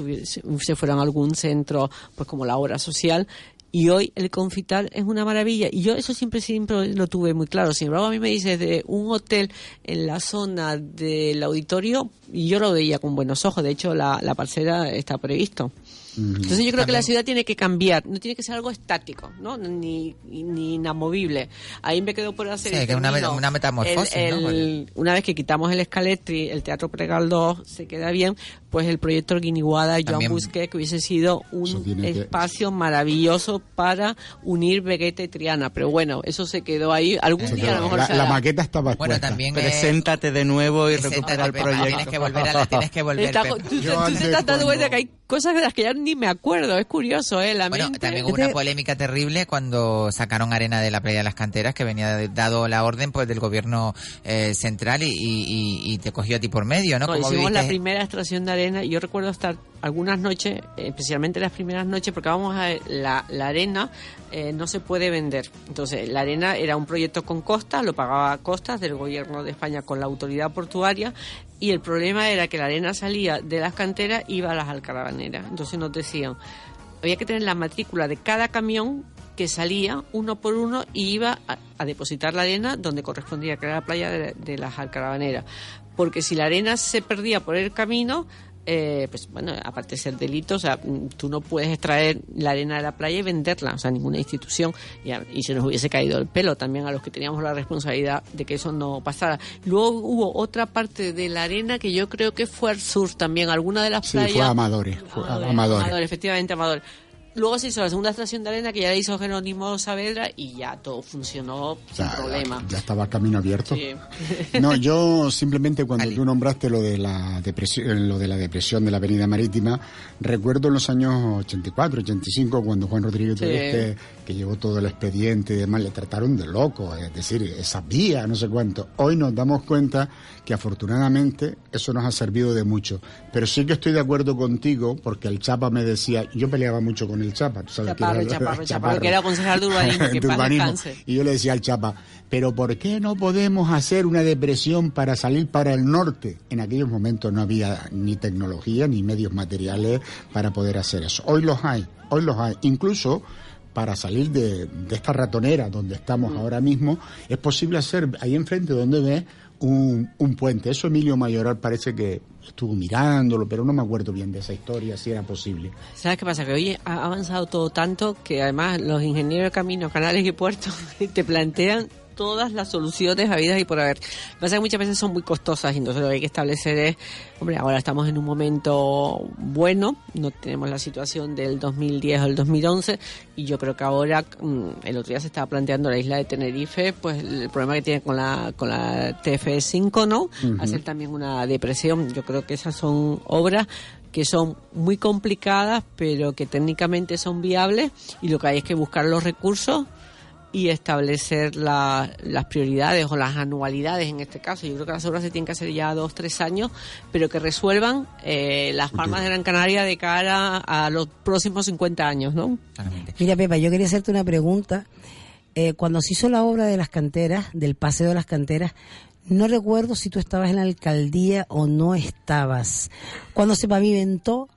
se fueron a algún centro pues como la obra social y hoy el confital es una maravilla. Y yo eso siempre, siempre lo tuve muy claro. Sin embargo, a mí me dices de un hotel en la zona del auditorio y yo lo veía con buenos ojos. De hecho, la, la parcela está previsto. Entonces yo creo que la ciudad tiene que cambiar, no tiene que ser algo estático, ¿no? Ni, ni inamovible. Ahí me quedo por hacer... Sí, que una- una metamorfosis, El- ¿no? el- Una vez que quitamos el Escaletri, el Teatro Pregal 2 se queda bien, pues el proyecto Guiniguada, También- Busquets, que hubiese sido Eso un tiene que- espacio maravilloso para unir Vegeta y Triana. Pero bueno, eso se quedó ahí. Algún Se día a lo quedó. mejor la, se la maqueta estaba Bueno, también... Preséntate de nuevo y recupera el proyecto. Tienes que volver a la, tienes que volver, tú, tú- Yo te estás dando cuenta que hay cosas de las que ya ni me acuerdo. Es curioso, ¿eh? La Bueno, mente... también hubo una polémica terrible cuando sacaron arena de la playa de las canteras que venía dado la orden pues del gobierno eh, central y, y- te cogió a ti por medio, ¿no? Como hicimos la primera extracción de arena y yo recuerdo estar algunas noches, especialmente las primeras noches, porque vamos a ver, la, la arena eh, no se puede vender. Entonces, la arena era un proyecto con costas, lo pagaba costas del gobierno de España con la autoridad portuaria y el problema era que la arena salía de las canteras y iba a las alcarabaneras. Entonces nos decían, había que tener la matrícula de cada camión que salía uno por uno y iba a, depositar la arena donde correspondía, que era la playa de, de las alcarabaneras. Porque si la arena se perdía por el camino, eh, pues bueno, aparte de ser delito, o sea, tú no puedes extraer la arena de la playa y venderla, o sea, ninguna institución, y, a- y se nos hubiese caído el pelo también a los que teníamos la responsabilidad de que eso no pasara. Luego hubo otra parte de la arena que yo creo que fue al sur también, alguna de las Sí, playas. fue Amadores. Fue Amadores, Amadores. Amadores, efectivamente, Amador. Luego se hizo la segunda estación de arena que ya la hizo Jerónimo Saavedra y ya todo funcionó sin sea, problema. Ya estaba el camino abierto. Sí. No, yo simplemente cuando Ali. tú nombraste lo de la depresión, lo de la depresión de la Avenida Marítima, recuerdo en los años 84, 85 cuando Juan Rodríguez Sí. Que, llevó todo el expediente y demás, le trataron de loco, es decir, esa vía, no sé cuánto. Hoy nos damos cuenta que afortunadamente eso nos ha servido de mucho. Pero sí que estoy de acuerdo contigo porque el Chapa me decía, yo peleaba mucho con el Chapa, tú sabes Chaparro, que era- Chaparro, Chaparro, que era concejal de urbanismo, que De urbanismo. Y yo le decía al Chapa, pero ¿por qué no podemos hacer una depresión para salir para el norte? En aquellos momentos no había ni tecnología ni medios materiales para poder hacer eso. Hoy los hay, hoy los hay. Incluso para salir de, de esta ratonera donde estamos Mm. ahora mismo, es posible hacer ahí enfrente donde ves un, un puente. Eso Emilio Mayoral parece que estuvo mirándolo, pero no me acuerdo bien de esa historia, si era posible. ¿Sabes qué pasa? Que hoy ha avanzado todo tanto que además los ingenieros de caminos, canales y puertos te plantean todas las soluciones habidas y por haber. Lo que pasa es que muchas veces son muy costosas y entonces lo que hay que establecer es, hombre, ahora estamos en un momento bueno, no tenemos la situación del 2010 o el 2011 y yo creo que ahora, mm, el otro día se estaba planteando la isla de Tenerife, pues el problema que tiene con la, con la TF5, ¿no? Hacer también una depresión. Yo creo que esas son obras que son muy complicadas, pero que técnicamente son viables y lo que hay es que buscar los recursos y establecer la- las prioridades o las anualidades en este caso. Yo creo que las obras se tienen que hacer ya dos, tres años, pero que resuelvan eh, las palmas de Gran Canaria de cara a los próximos 50 años, ¿no? Claramente. Mira, Pepa, yo quería hacerte una pregunta. Eh, cuando se hizo la obra de las canteras, del paseo de las canteras, no recuerdo si tú estabas en la alcaldía o no estabas. Cuando se pavimentó,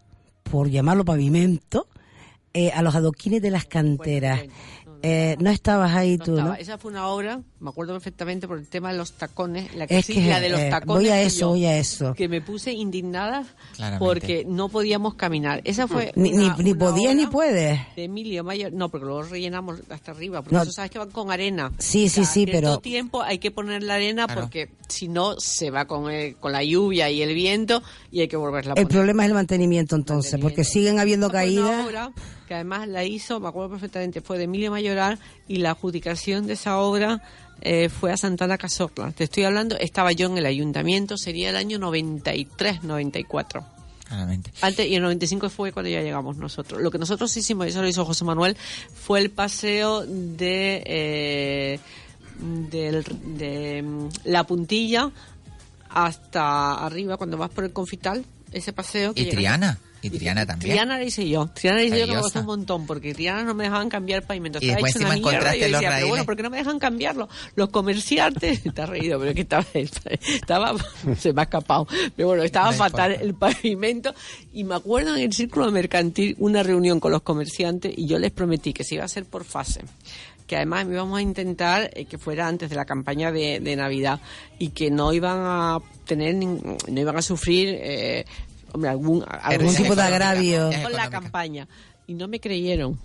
por llamarlo pavimento, eh, a los adoquines de las canteras. Eh, no estabas ahí No tú, estaba. ¿no? Esa fue una obra, me acuerdo perfectamente por el tema de los tacones, la que Es sí, que la de los eh, tacones. voy a eso, yo, voy a eso. Que me puse indignada Claramente. porque no podíamos caminar. Esa fue. Ni, ni, una- ni una podías ni puedes. De Emilio Mayor, no, porque luego rellenamos hasta arriba, porque No. eso sabes que van con arena. Sí, sí, sí, cierto pero- tiempo hay que poner la arena Claro. porque si no se va con, el- con la lluvia y el viento y hay que volverla a El poner. problema es el mantenimiento entonces, porque siguen habiendo caídas. Que además la hizo, me acuerdo perfectamente, fue de Emilio Mayoral y la adjudicación de esa obra eh, fue a Santana Cazorla. Te estoy hablando, estaba yo en el ayuntamiento, sería el año 93, 94. Claramente. Antes, y el 95 fue cuando ya llegamos nosotros. Lo que nosotros hicimos, y eso lo hizo José Manuel, fue el paseo de, eh, de mm, la puntilla hasta arriba, cuando vas por el confital, ese paseo. que Y Triana. Y Triana también. Triana la hice yo. Triana la hice yo que me costó un montón, porque Triana no me dejaban cambiar pavimento. Y después encima mierda. encontraste yo los decía, pero bueno. ¿por qué no me dejan cambiarlo? Los comerciantes, te has reído, pero que estaba, estaba, se me ha escapado. Pero bueno, estaba No fatal importa. el pavimento. Y me acuerdo en el círculo mercantil una reunión con los comerciantes y yo les prometí que se iba a hacer por fase que además íbamos a intentar eh, que fuera antes de la campaña de, de Navidad y que no iban a tener no iban a sufrir eh, hombre, algún, Algún tipo de agravio. con la campaña y no me creyeron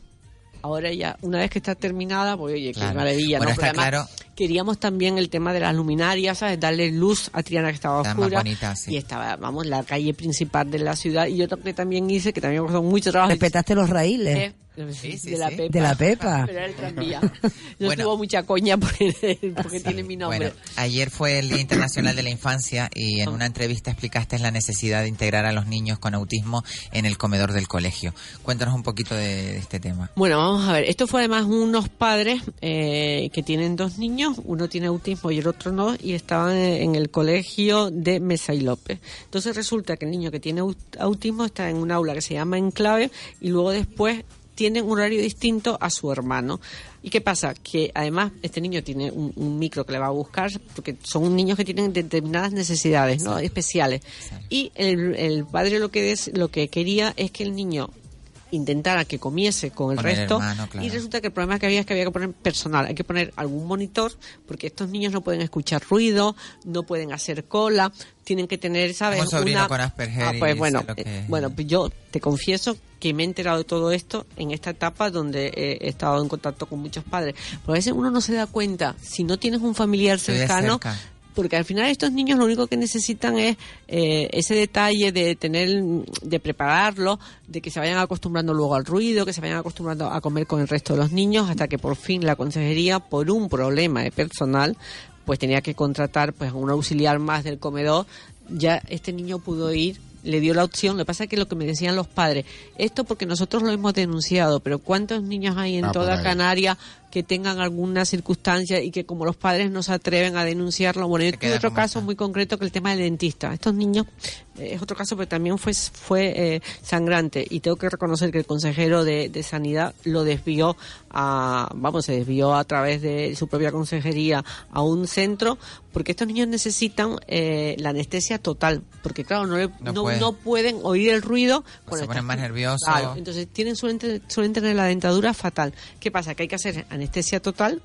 ahora ya una vez que está terminada pues oye Claro. qué maravilla Bueno, ¿no? Pero está además queríamos también el tema de las luminarias sabes darle luz a Triana que estaba Está oscura bonita, sí. y estaba vamos la calle principal de la ciudad y yo que también hice que también me costó mucho trabajo Respetaste los raíles. eh, Sí, sí, de la sí. Pepa. De la Pepa. Pero era el tranvía. Yo Bueno. tuvo mucha coña porque, porque tiene mi nombre. Bueno, ayer fue el Día Internacional de la Infancia y en una entrevista explicaste la necesidad de integrar a los niños con autismo en el comedor del colegio. Cuéntanos un poquito de, de este tema. Bueno, vamos a ver. Esto fue además unos padres eh, que tienen dos niños, uno tiene autismo y el otro no, y estaban en el colegio de Mesa y López. Entonces resulta que el niño que tiene au- autismo está en un aula que se llama Enclave y luego después tienen un horario distinto a su hermano. ¿Y qué pasa? Que además este niño tiene un, un micro que le va a buscar, porque son niños que tienen determinadas necesidades ¿no? especiales. Y el, el padre lo que, des- lo que quería es que el niño intentara que comiese con el Con el resto hermano, claro. y resulta que el problema que había es que había que poner personal, hay que poner algún monitor porque estos niños no pueden escuchar ruido, no pueden hacer cola, tienen que tener, ¿sabes? Un sobrino Una- con Asperger Ah, pues bueno, que eh, bueno, yo te confieso que me he enterado de todo esto en esta etapa donde he estado en contacto con muchos padres. Pero a veces uno no se da cuenta, si no tienes un familiar cercano, cerca. Porque al final estos niños lo único que necesitan es eh, ese detalle de tener, de prepararlo, de que se vayan acostumbrando luego al ruido, que se vayan acostumbrando a comer con el resto de los niños, hasta que por fin la consejería, por un problema de personal, pues tenía que contratar pues a un auxiliar más del comedor. Ya este niño pudo ir le dio la opción. Lo que pasa es que lo que me decían los padres, esto porque nosotros lo hemos denunciado, pero ¿cuántos niños hay en Ah, por toda. Canarias que tengan alguna circunstancia y que como los padres no se atreven a denunciarlo? Bueno, yo Se tuve otro caso está. muy concreto que el tema del dentista. Estos niños, eh, es otro caso, pero también fue, fue eh, sangrante y tengo que reconocer que el consejero de, de Sanidad lo desvió a, vamos, se desvió a través de su propia consejería a un centro porque estos niños necesitan eh, la anestesia total, porque claro, no, le- No no, pueden. no pueden oír el ruido. se cuando ponen más nerviosos. Claro, entonces tienen suelen, suelen tener la dentadura fatal. ¿Qué pasa? Que hay que hacer anestesia total,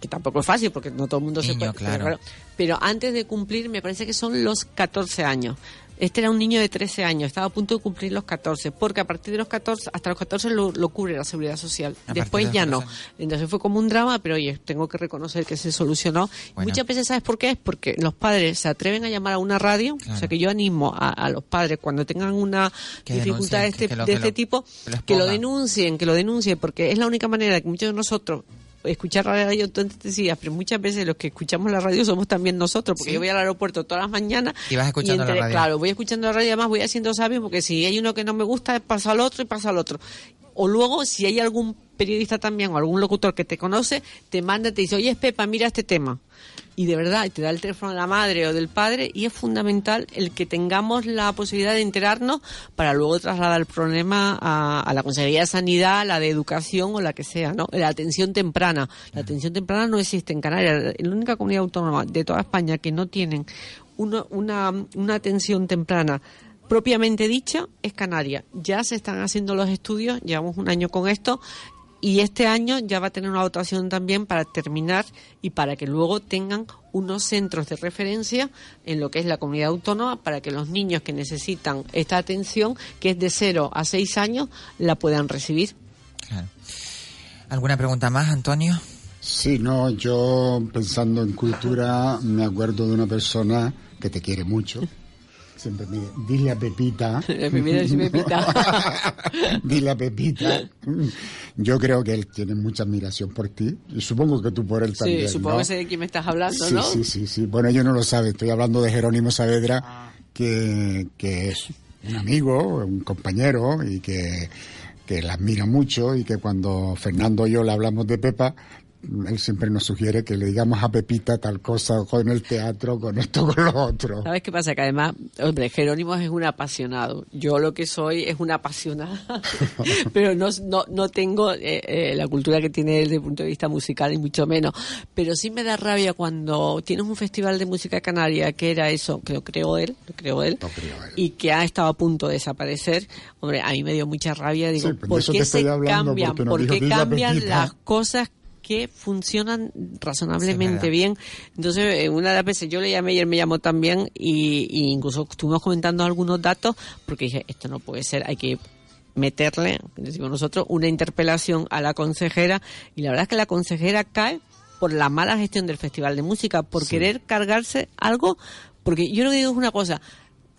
que tampoco es fácil porque no todo el mundo se puede. claro. Pero, pero antes de cumplir, me parece que son los 14 años. Este era un niño de 13 años, estaba a punto de cumplir los 14, porque a partir de los 14, hasta los 14 lo, lo cubre la seguridad social. A Después de ya no. 14. Entonces fue como un drama, pero oye, tengo que reconocer que se solucionó. Bueno. Muchas veces, ¿sabes por qué? Es porque los padres se atreven a llamar a una radio. O sea que yo animo a, a los padres cuando tengan una Que dificultad de este, que- que lo- de este tipo, que lo denuncien, que lo denuncien, porque es la única manera que muchos de nosotros escuchar la radio, tú decías, pero muchas veces los que escuchamos la radio somos también nosotros, porque Sí. yo voy al aeropuerto todas las mañanas Y vas escuchando la radio. Claro, voy escuchando la radio y además voy haciendo sabio, porque si hay uno que no me gusta, paso al otro y paso al otro. O luego, si hay algún periodista también o algún locutor que te conoce, te manda y te dice, oye, Pepa, mira este tema. Y de verdad, te da el teléfono de la madre o del padre y es fundamental el que tengamos la posibilidad de enterarnos para luego trasladar el problema a, a la Consejería de Sanidad, la de Educación o la que sea, ¿no? La atención temprana. La atención temprana no existe en Canarias. Es la única comunidad autónoma de toda España que no tienen uno- una, una atención temprana propiamente dicha es Canarias. Ya se están haciendo los estudios, llevamos un año con esto, y este año ya va a tener una dotación también para terminar y para que luego tengan unos centros de referencia en lo que es la comunidad autónoma para que los niños que necesitan esta atención, que es de 0 a 6 años, la puedan recibir. Claro. ¿Alguna pregunta más, Antonio? Sí, no, yo pensando en cultura me acuerdo de una persona que te quiere mucho. Siempre me dile a Pepita. Dile a Pepita. Yo creo que él tiene mucha admiración por ti. Y supongo que tú por él también. Sí, supongo ¿no? que sé de quién me estás hablando, sí, ¿no? Sí, sí, sí. Bueno, yo no lo sabe. Estoy hablando de Jerónimo Saavedra, que, que es un amigo, un compañero y que, que la admira mucho y que cuando Fernando y yo le hablamos de Pepa, él siempre nos sugiere que le digamos a Pepita tal cosa con el teatro, con esto, con lo otro. ¿Sabes qué pasa? Que además, hombre, Jerónimo es un apasionado. Yo lo que soy es una apasionada, pero no, no, no tengo eh, eh, la cultura que tiene él desde el punto de vista musical, y mucho menos. Pero sí me da rabia cuando tienes un festival de música canaria, que era eso, que lo creó él, lo creó él, y que ha estado a punto de desaparecer. Hombre, a mí me dio mucha rabia. Digo, Sí, ¿por qué se cambian? ¿Por qué "Dile a cambian Pepita". las cosas que funcionan razonablemente Sí, bien. Entonces, eh, una de las veces yo le llamé y él me llamó también y, y incluso estuvimos comentando algunos datos porque dije, esto no puede ser, hay que meterle, decimos nosotros, una interpelación a la consejera y la verdad es que la consejera cae por la mala gestión del Festival de Música, por querer cargarse algo, porque yo lo que digo es una cosa,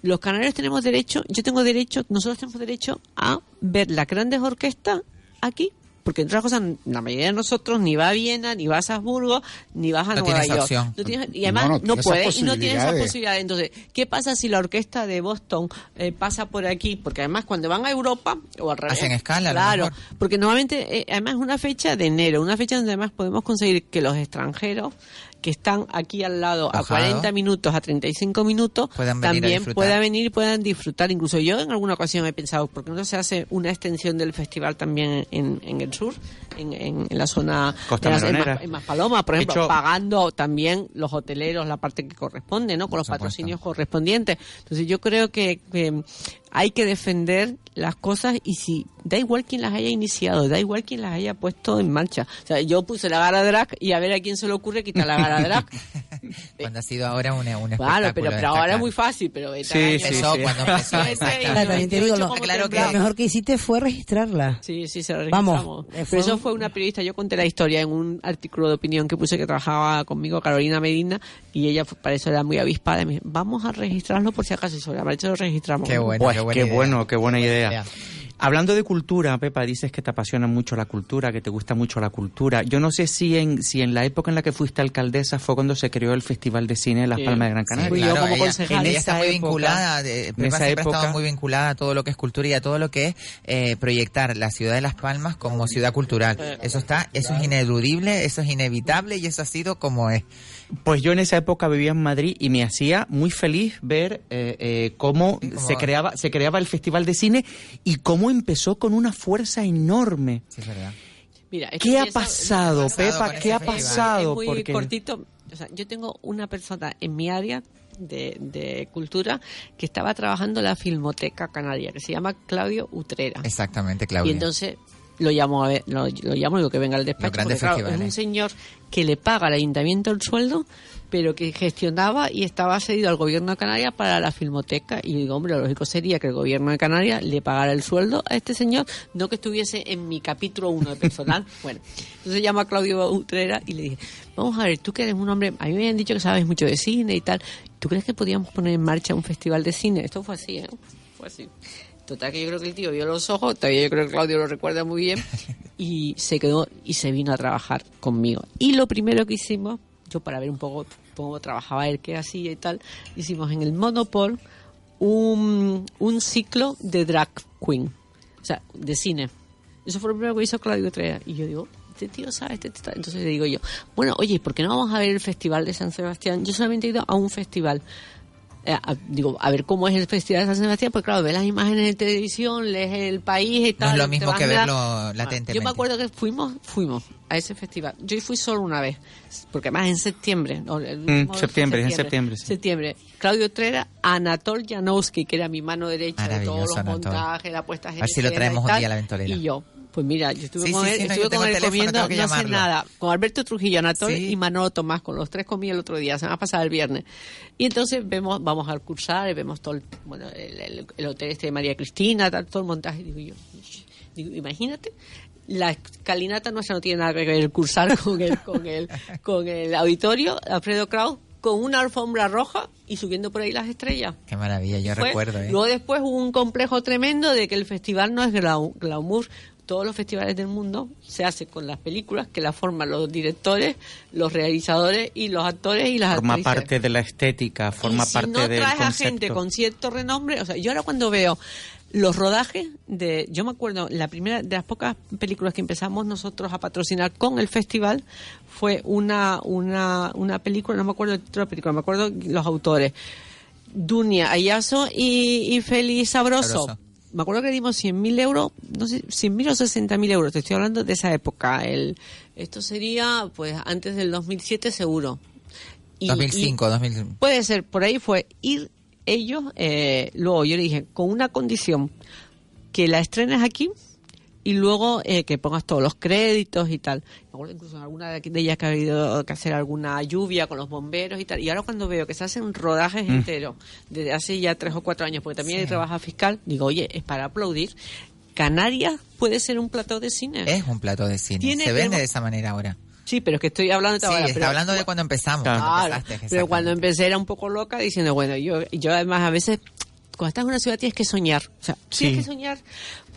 los canarios tenemos derecho, yo tengo derecho, nosotros tenemos derecho a ver las grandes orquestas aquí. Porque entre otras cosas, la mayoría de nosotros ni va a Viena, ni va a Salzburgo, ni vas a No Nueva York. opción. No tienes- y además No, no, puedes y no tienes esa posibilidades. posibilidad. Entonces, ¿qué pasa si la orquesta de Boston eh, pasa por aquí? Porque además cuando van a Europa, o al revés. Hacen escala, Claro, porque normalmente, eh, además es una fecha de enero, una fecha donde además podemos conseguir que los extranjeros que están aquí al lado a Ajá. 40 minutos, a 35 minutos, Puedan también puedan venir y puedan disfrutar. Incluso yo en alguna ocasión he pensado, ¿por qué no se hace una extensión del festival también en, en el sur, en, en- en la zona Costa en, las- en Maspaloma, por De ejemplo, hecho- pagando también los hoteleros la parte que corresponde, ¿no? Con los patrocinios correspondientes. Entonces yo creo que, que hay que defender las cosas y si da igual quien las haya iniciado, da igual quien las haya puesto en marcha. O sea, yo puse la gara drag y a ver a quién se le ocurre quitar la gara drag. Cuando ha sido ahora una, un Claro, pero, pero ahora es muy fácil, pero Sí, Empezó sí. cuando empezó, Claro, también te digo, lo- claro que-. Lo mejor que hiciste fue registrarla. Sí, sí, se lo Vamos, registramos. eh, Pero eso fue una periodista. Yo conté la historia en un artículo de opinión que puse que trabajaba conmigo, Carolina Medina, y ella fue- para eso era muy avispada. Y me dijo, vamos a registrarlo por si acaso. Y sobre la marcha lo registramos. Qué bueno, Pues, qué buena qué idea. bueno, qué buena idea. idea. Hablando de cultura, Pepa, dices que te apasiona mucho la cultura, que te gusta mucho la cultura. Yo no sé si en, si en la época en la que fuiste alcaldesa fue cuando se creó el Festival de Cine de Las Sí. Palmas de Gran Sí, Canaria. Yo Claro, como ella, concejal ella en está esa muy época. vinculada, de, Pepa esa siempre ha estado época. muy vinculada a todo lo que es cultura y a todo lo que es eh, proyectar la ciudad de Las Palmas como ciudad cultural. Eso está, eso es ineludible, eso es inevitable y eso ha sido como es. Pues yo en esa época vivía en Madrid y me hacía muy feliz ver eh, eh, cómo Sí, se creaba se creaba el Festival de Cine y cómo empezó con una fuerza enorme. Sí, es verdad. Mira, es ¿Qué que ha pasado, pasado Pepa? ¿Qué ha pasado? Es muy Porque- cortito. O sea, yo tengo una persona en mi área de, de cultura que estaba trabajando en la Filmoteca Canaria, que se llama Claudio Utrera. Exactamente, Y Claudia. entonces lo llamo a ver, lo, lo llamo y digo que venga al despacho. grandes porque, claro, es un señor que le paga al ayuntamiento el sueldo, pero que gestionaba y estaba cedido al gobierno de Canarias para la filmoteca. Y digo, hombre, lo lógico sería que el gobierno de Canarias le pagara el sueldo a este señor, no que estuviese en mi capítulo 1 de personal. bueno, entonces llamo a Claudio Utrera y le dije, vamos a ver, tú que eres un hombre, a mí me habían dicho que sabes mucho de cine y tal, ¿tú crees que podíamos poner en marcha un festival de cine? Esto fue así, ¿eh? Fue así. Total que yo creo que el tío vio los ojos, todavía yo creo que Claudio lo recuerda muy bien, y se quedó y se vino a trabajar conmigo. Y lo primero que hicimos, yo para ver un poco cómo trabajaba él, qué hacía y tal, hicimos en el Monopol un, un ciclo de drag queen, o sea, de cine. Eso fue lo primero que hizo Claudio Treya. Y yo digo, este tío sabe, este tío sabe. Entonces le digo yo, bueno, oye, ¿por qué no vamos a ver el Festival de San Sebastián? Yo solamente he ido a un festival. Eh, a- digo, a ver cómo es el Festival de San Sebastián, porque claro, ves las imágenes de televisión, lees el país y No tal. es lo mismo que verlo Ah, latentemente. Yo me acuerdo que fuimos, fuimos a ese festival. Yo fui solo una vez, porque además en septiembre. no, Mm, septiembre, en septiembre, sí. Septiembre. Claudio Trera, Anatol Janowski, que era mi mano derecha de todos los Anatol. montajes, la puesta A ver si lo traemos un día a la ventolera. Y yo. Pues mira, yo estuve Sí, con sí, él, sí, estuve con él teléfono, comiendo, no llamarlo. nada, con Alberto Trujillo, Anatole Sí. y Manolo Tomás, con los tres comí el otro día, se me ha pasado el viernes. Y entonces vemos, vamos al cursar, vemos todo el, bueno, el, el- el hotel este de María Cristina, tal, todo el montaje, y digo yo, digo, imagínate, la escalinata nuestra no tiene nada que ver el cursar con el, con el, con el auditorio, Alfredo Kraus, con una alfombra roja y subiendo por ahí las estrellas. Qué maravilla, yo Fue- recuerdo. ¿eh? Luego después hubo un complejo tremendo de que el festival no es glau- glamour. Todos los festivales del mundo se hace con las películas que las forman los directores, los realizadores y los actores y las Forma actrices. parte de la estética, forma y si parte no del traes a gente con cierto renombre, o sea, yo ahora cuando veo los rodajes de, yo me acuerdo, la primera de las pocas películas que empezamos nosotros a patrocinar con el festival fue una una una película, no me acuerdo el título de la película, me acuerdo los autores. Dunia Ayaso y, y Sabroso. Sabroso. Me acuerdo que dimos 100.000 euros, no sé, 100.000 o 60.000 euros, te estoy hablando de esa época. El, esto sería, pues, antes del 2007 seguro. Y- 2005, 2005. Puede ser, por ahí fue ir ellos, eh, luego yo le dije, con una condición, que la estrenes aquí y luego eh, que pongas todos los créditos y tal. Me acuerdo incluso en alguna de aquí- de ellas que ha habido que hacer alguna lluvia con los bomberos y tal. Y ahora cuando veo que se hacen rodajes enteros desde hace ya tres o cuatro años, porque también hay trabajo fiscal, digo, oye, es para aplaudir. Canarias puede ser un plató de cine. Es un plato de cine. Tiene- Se vende de esa manera ahora. Sí, pero es que estoy hablando de Sí, está pero- hablando de cuando empezamos. Claro. cuando Claro, empezaste, pero cuando empecé era un poco loca diciendo, bueno, yo, yo además a veces, cuando estás en una ciudad tienes que soñar. O sea, tienes Sí. que soñar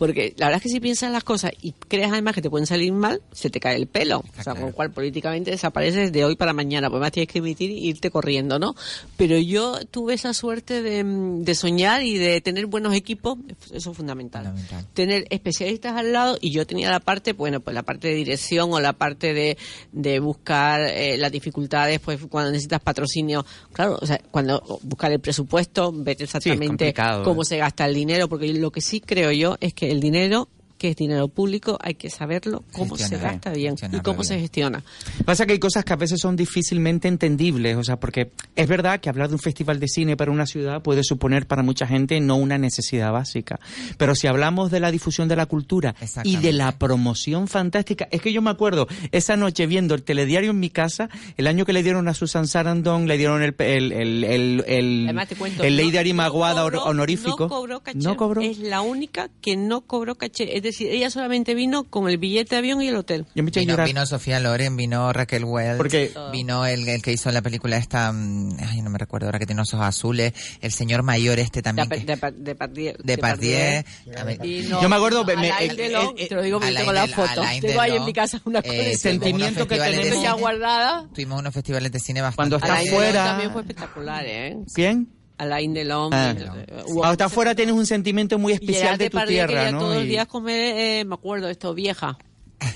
porque la verdad es que si piensas las cosas y crees además que te pueden salir mal, se te cae el pelo. o sea, claro. con lo cual políticamente desapareces de hoy para mañana, pues más tienes que emitir e irte corriendo, ¿no? Pero yo tuve esa suerte de, mm, de soñar y de tener buenos equipos, eso es fundamental. Fundamental. Tener especialistas al lado y yo tenía la parte, bueno, pues la parte de dirección o la parte de, de buscar eh, las dificultades, pues cuando necesitas patrocinio, claro, o sea, cuando buscar el presupuesto, ver exactamente cómo ¿eh? se gasta el dinero, porque lo que sí creo yo es que el dinero que es dinero público, hay que saberlo cómo se gasta bien y cómo se gestiona. Pasa que hay cosas que a veces son difícilmente entendibles, o sea, porque es verdad que hablar de un festival de cine para una ciudad puede suponer para mucha gente no una necesidad básica, pero si hablamos de la difusión de la cultura y de la promoción fantástica, es que yo me acuerdo esa noche viendo el telediario en mi casa, el año que le dieron a Susan Sarandon, le dieron el el el el, el, Además te cuento, el Lady no- Arimaguada no cobró- honorífico. No cobró caché. No cobró. Es la única que no cobró caché. Es decir, ella solamente vino con el billete de avión y el hotel. Yo me Vino, vino Sofía Loren, vino Raquel Welch, Porque- vino el, el que hizo la película esta, mm, ay, no me recuerdo ahora que tiene ojos azules, el señor mayor este De, también. Pa- que- de, de Pardieu- de también- Vino Yo me acuerdo, me- eh, Delon, eh, te lo digo porque tengo la foto. Alain Tengo ahí en mi casa una eh, sentimiento que de tenemos ya cine- guardada. Tuvimos unos festivales de cine bastante. Cuando está Alain Delon fuera- también fue espectacular, ¿eh? ¿Quién? Alain Delon. Ah. eh, hubo- Cuando estás fuera tienes un sentimiento muy especial de tu tierra, ¿no? todos los días comer, eh, me acuerdo, esto, vieja.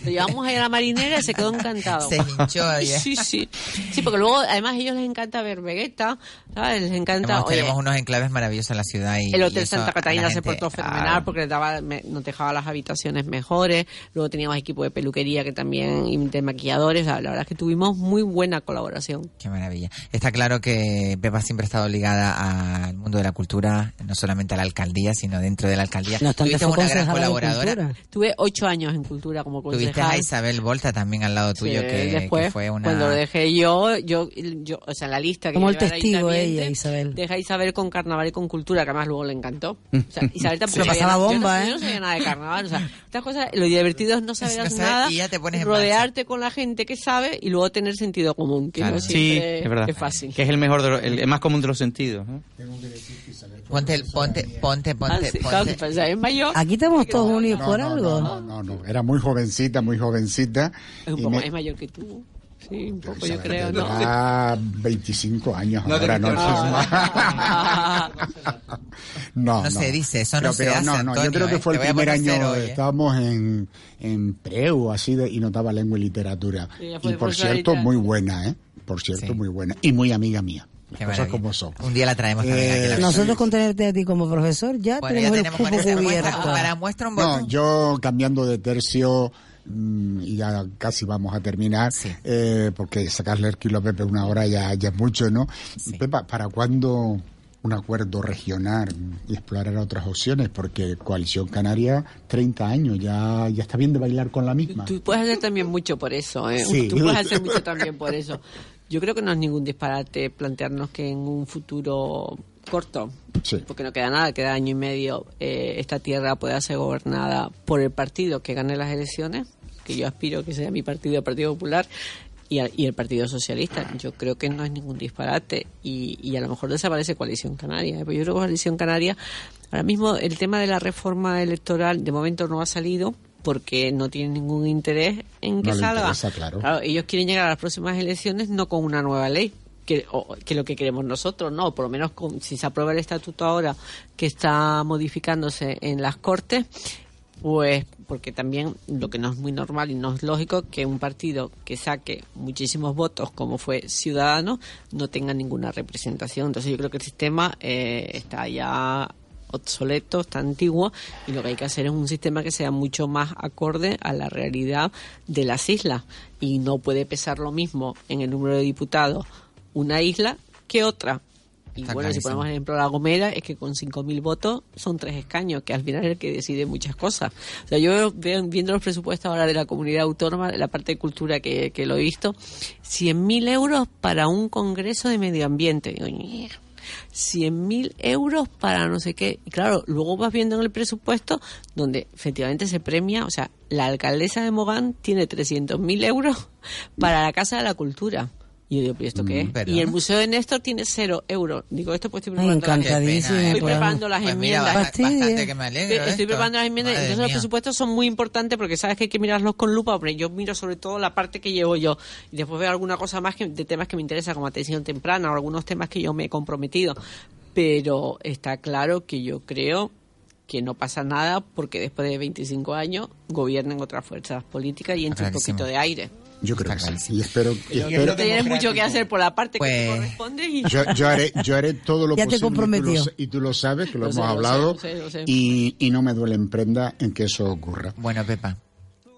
Lo llevamos ahí a la marinera y se quedó encantado. Se hinchó. Sí, sí. Sí, porque luego, además, a ellos les encanta ver Vegeta, ¿sabes? Les encanta. Tenemos, oye, tenemos unos enclaves maravillosos en la ciudad y el y Hotel eso Santa a la Catarina se gente- portó fenomenal porque les daba, me- nos dejaba las habitaciones mejores. Luego teníamos equipo de peluquería que también, y de maquilladores. La, la verdad es que tuvimos muy buena colaboración. Qué maravilla. Está claro que Pepa siempre ha estado ligada al mundo de la cultura, no solamente a la alcaldía, sino dentro de la alcaldía. No Tuviste una gran colaboradora. Tuve ocho años en cultura como Tuviste concejal. a Isabel Volta también al lado tuyo, Sí, que, después, que fue una... cuando lo dejé yo, yo, yo, o sea, en la lista que Como el testigo ella, Isabel. Dejé a Isabel con carnaval y con cultura, que además luego le encantó. O sea, Isabel tampoco Se sabía pasaba nada- yo bomba, no, ¿eh? Yo no sabía nada de carnaval, o sea, estas cosas, lo divertido es no saber No nada, y ya te pones en rodearte con la gente que sabe y luego tener sentido común, que Claro. no Sí, es verdad. es fácil. Que es el mejor, de lo- el, el más común de los sentidos. ¿no? Ponte, el- ponte, ponte, Ah, ponte, sí, claro, ponte. pues, es mayor. Aquí estamos todos unidos No, por no, algo. No, no, no, no. Era muy jovencita, muy jovencita. Es un poco, me- es mayor que tú. Sí, un poco yo creo, ¿no? tendrá 25 años No ahora, no, Ah. no, No se dice, eso no se hace, No, no, yo Antonio, creo que eh. fue Te el primer año, hoy, eh. estábamos en, en preu, así, de, y notaba lengua y literatura. Sí, y por cierto, literatura. muy buena, ¿eh? Por cierto, Sí. muy buena. Y muy amiga mía. Qué cosas maravilla. como son. Un día la traemos también aquí. la Eh, Nosotros con tenerte a ti como profesor ya Bueno, ya tenemos tenemos el cubierto. para muestra un botón. No, yo cambiando de tercio, mm, y ya casi vamos a terminar, Sí. eh, porque sacarle el kilo a Pepe una hora ya, ya es mucho, ¿no? Sí. Pepa, ¿para cuándo un acuerdo regional y explorar otras opciones, porque Coalición Canaria, 30 años, ya, ya está bien de bailar con la misma. Tú puedes hacer también mucho por eso, ¿eh? Sí. Tú puedes hacer mucho también por eso. Yo creo que no es ningún disparate plantearnos que en un futuro corto, Sí. porque no queda nada, queda año y medio, eh, esta tierra pueda ser gobernada por el partido que gane las elecciones, que yo aspiro que sea mi partido, el Partido Popular, y, a- y el Partido Socialista. Yo creo que no es ningún disparate y, y a lo mejor desaparece Coalición Canaria. ¿eh? Pero yo creo que Coalición Canaria, ahora mismo el tema de la reforma electoral de momento no ha salido porque no tienen ningún interés en que No salga. interesa, claro. ellos quieren llegar a las próximas elecciones no con una nueva ley, que, o- que lo que queremos nosotros, no, por lo menos con- si se aprueba el estatuto ahora que está modificándose en las Cortes, pues porque también lo que no es muy normal y no es lógico que un partido que saque muchísimos votos como fue Ciudadanos no tenga ninguna representación. Entonces yo creo que el sistema eh, está ya obsoleto, está antiguo y lo que hay que hacer es un sistema que sea mucho más acorde a la realidad de las islas y no puede pesar lo mismo en el número de diputados una isla que otra. Y Está bueno, si ponemos ejemplo La Gomera, es que con 5.000 votos son tres escaños, que al final es el que decide muchas cosas. O sea, yo veo- viendo los presupuestos ahora de la comunidad autónoma, de la parte de cultura que, que lo he visto, 100.000 euros para un congreso de medio ambiente. Digo, "Ñe". 100.000 euros para no sé qué. Y claro, luego vas viendo en el presupuesto donde efectivamente se premia, o sea, la alcaldesa de Mogán tiene 300.000 euros para la Casa de la Cultura. Y yo digo, ¿pero esto qué es? ¿verdad? Y el Museo de Néstor tiene cero euros. Digo, esto pues estoy Ay, preparando las- pena, ¿eh? Estoy preparando las Pues mira, enmiendas. que me alegro. Estoy esto. preparando las enmiendas, Madre entonces los presupuestos son muy importantes porque sabes que hay que mirarlos con lupa, hombre, yo miro sobre todo la parte que llevo yo y después veo alguna cosa más que, de temas que me interesa como atención temprana o algunos temas que yo me he comprometido, pero está claro que yo creo que no pasa nada porque después de 25 años gobiernen otras fuerzas políticas y entre un poquito de aire. Yo creo Está que sí. Y espero, y Pero- espero- Pero Tienes mucho que hacer por la parte que Pues- te corresponde y... yo, yo haré, yo haré todo lo Ya te posible. y tú lo Y tú lo sabes, que lo, Lo sé, hemos lo sé, hablado. lo sé, lo sé. Y, y no me duele en prenda en que eso ocurra. Bueno, Pepa,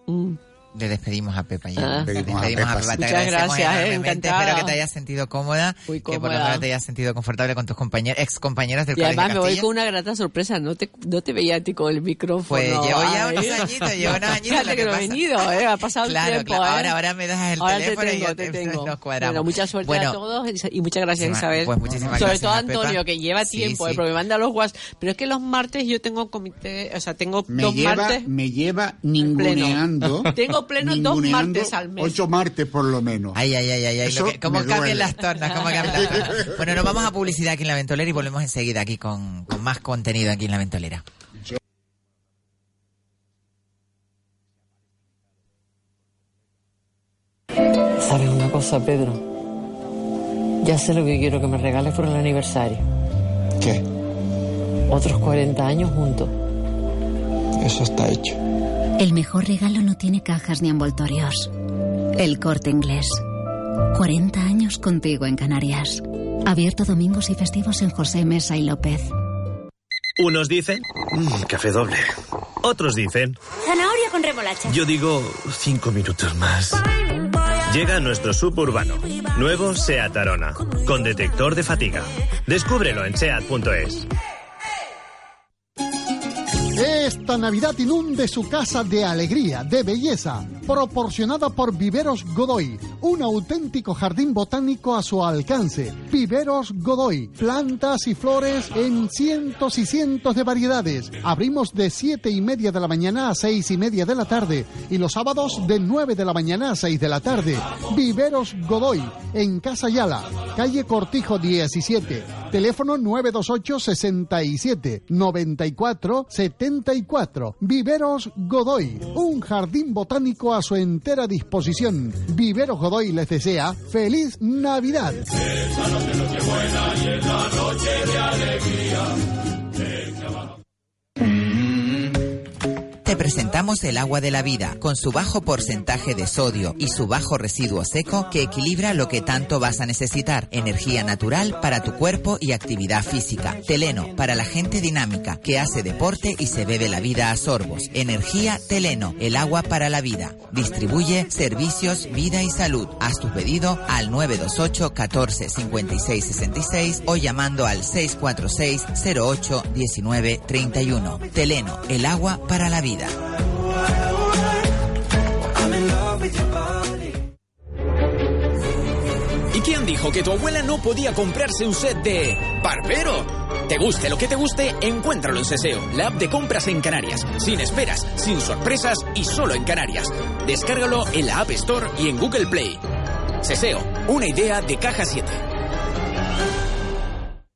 Mm. Le despedimos a Pepa ya. Ah. Despedimos a Pepa, sí. Muchas agradecemos gracias, eh, encantada. Espero que te hayas sentido cómoda, Muy que por lo cómoda. menos te hayas sentido confortable con tus compañeros, ex compañeros del Y Colegio además me voy con una grata sorpresa, no te, no te veía a ti con el micrófono. Pues llevo ya unos añitos, llevo unos añitos. Que no he venido, ¿eh? ha pasado Claro, el tiempo. claro, ¿eh? ahora- ahora me das el Ahora teléfono y te tengo, ya te te- tengo. nos cuadramos. Bueno, mucha suerte Bueno, a todos y muchas gracias Isabel. pues muchísimas Sobre gracias todo a Antonio, Pepa. que lleva Sí, tiempo, sí. eh, porque me manda los WhatsApp. Pero es que los martes yo tengo comité, o sea, tengo Me dos lleva, martes. me lleva ninguneando. Tengo pleno dos martes al mes. Ocho martes por lo menos. Ay, ay, ay, ay, ay. Eso que- ¿Cómo me cambian duele. las tornas? ¿Cómo cambian las tornas? Bueno, nos vamos a publicidad aquí en La Ventolera y volvemos enseguida aquí con, con más contenido aquí en La Ventolera. ¿Sabes una cosa, Pedro? Ya sé lo que quiero que me regales por el aniversario. ¿Qué? Otros 40 años juntos. Eso está hecho. El mejor regalo no tiene cajas ni envoltorios. El corte inglés. 40 años contigo en Canarias. Abierto domingos y festivos en José Mesa y López. Unos dicen, "Mm, café doble. Otros dicen, Zanahoria con remolacha. yo digo, cinco minutos más. Llega nuestro suburbano, nuevo SEAT Arona, con detector de fatiga. Descúbrelo en SEAT.es. Esta Navidad inunde su casa de alegría, de belleza, proporcionada por Viveros Godoy, un auténtico jardín botánico a su alcance. Viveros Godoy, plantas y flores en cientos y cientos de variedades. Abrimos de siete y media de la mañana a seis y media de la tarde y los sábados de 9 de la mañana a 6 de la tarde. Viveros Godoy, en Casa Yala, calle Cortijo 17, teléfono 928 67 94 74. Viveros Godoy, un jardín botánico a su entera disposición. Viveros Godoy les desea feliz Navidad. Te presentamos el agua de la vida, con su bajo porcentaje de sodio y su bajo residuo seco que equilibra lo que tanto vas a necesitar. Energía natural para tu cuerpo y actividad física. Teleno, para la gente dinámica, que hace deporte y se bebe la vida a sorbos. Energía Teleno, el agua para la vida. Distribuye servicios, vida y salud. Haz tu pedido al 928 14 56 66 o llamando al 646 08 19 31. Teleno, el agua para la vida. ¿Y quién dijo que tu abuela no podía comprarse un set de Barbero? Te guste lo que te guste, encuéntralo en Seseo, la app de compras en Canarias. Sin esperas, sin sorpresas y solo en Canarias. Descárgalo en la App Store y en Google Play. Seseo, una idea de Caja 7.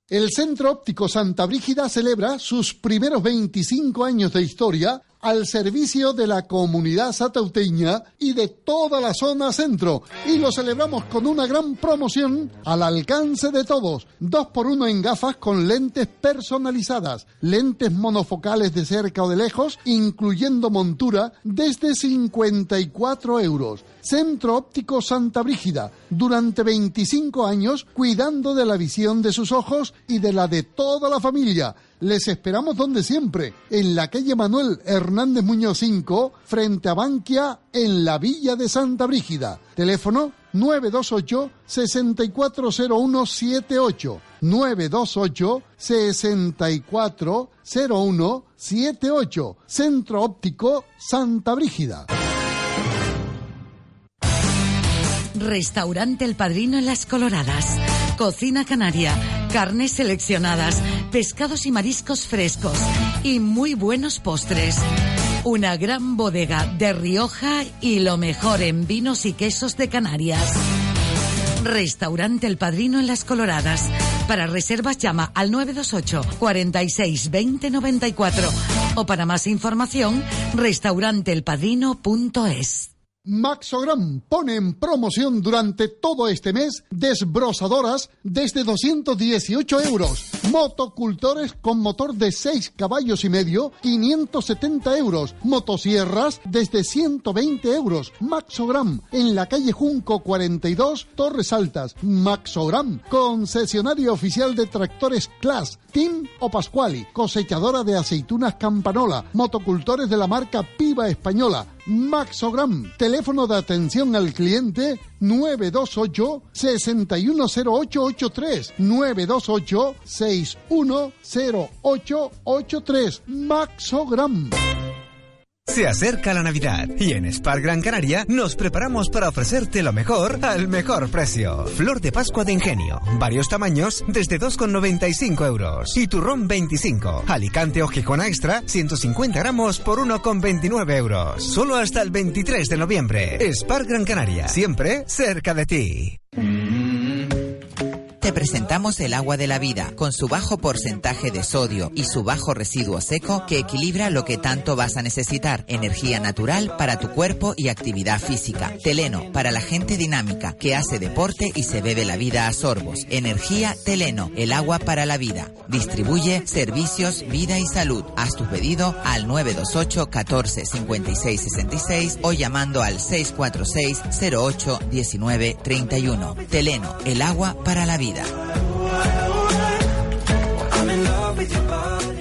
El Centro Óptico Santa Brígida celebra sus primeros 25 años de historia al servicio de la comunidad satauteña y de toda la zona centro. Y lo celebramos con una gran promoción al alcance de todos. Dos por uno en gafas con lentes personalizadas, lentes monofocales de cerca o de lejos, incluyendo montura, desde 54 euros. Centro Óptico Santa Brígida, durante 25 años cuidando de la visión de sus ojos y de la de toda la familia. Les esperamos donde siempre, en la calle Manuel Hernández Muñoz 5, frente a Bankia, en la Villa de Santa Brígida. Teléfono 928 640178 928 640178 Centro Óptico Santa Brígida. Restaurante El Padrino en Las Coloradas. Cocina canaria, carnes seleccionadas, pescados y mariscos frescos y muy buenos postres. Una gran bodega de Rioja y lo mejor en vinos y quesos de Canarias. Restaurante El Padrino en Las Coloradas. Para reservas llama al 928 46 20 94 o para más información restauranteelpadrino.es. Maxogram pone en promoción durante todo este mes desbrozadoras desde 218 euros, motocultores con motor de 6 caballos y medio, 570 euros, motosierras desde 120 euros, Maxogram en la calle Junco 42, Torres Altas, Maxogram, concesionario oficial de tractores Class, Team o Pasquali, cosechadora de aceitunas Campanola, motocultores de la marca Piva Española, Maxogram, teléfono de atención al cliente 928 610883 928 610883 Maxogram. Se acerca la Navidad y en Spar Gran Canaria nos preparamos para ofrecerte lo mejor al mejor precio. Flor de Pascua de Ingenio, varios tamaños desde 2,95 euros. Y turrón 25. Alicante o Gijona Extra, 150 gramos por 1,29 euros. Solo hasta el 23 de noviembre. Spar Gran Canaria, siempre cerca de ti. Te presentamos el agua de la vida, con su bajo porcentaje de sodio y su bajo residuo seco que equilibra lo que tanto vas a necesitar. Energía natural para tu cuerpo y actividad física. Teleno, para la gente dinámica que hace deporte y se bebe la vida a sorbos. Energía Teleno, el agua para la vida. Distribuye servicios, vida y salud. Haz tu pedido al 928 14 56 66 o llamando al 646 08 19 31. Teleno, el agua para la vida. I'm in love with your body.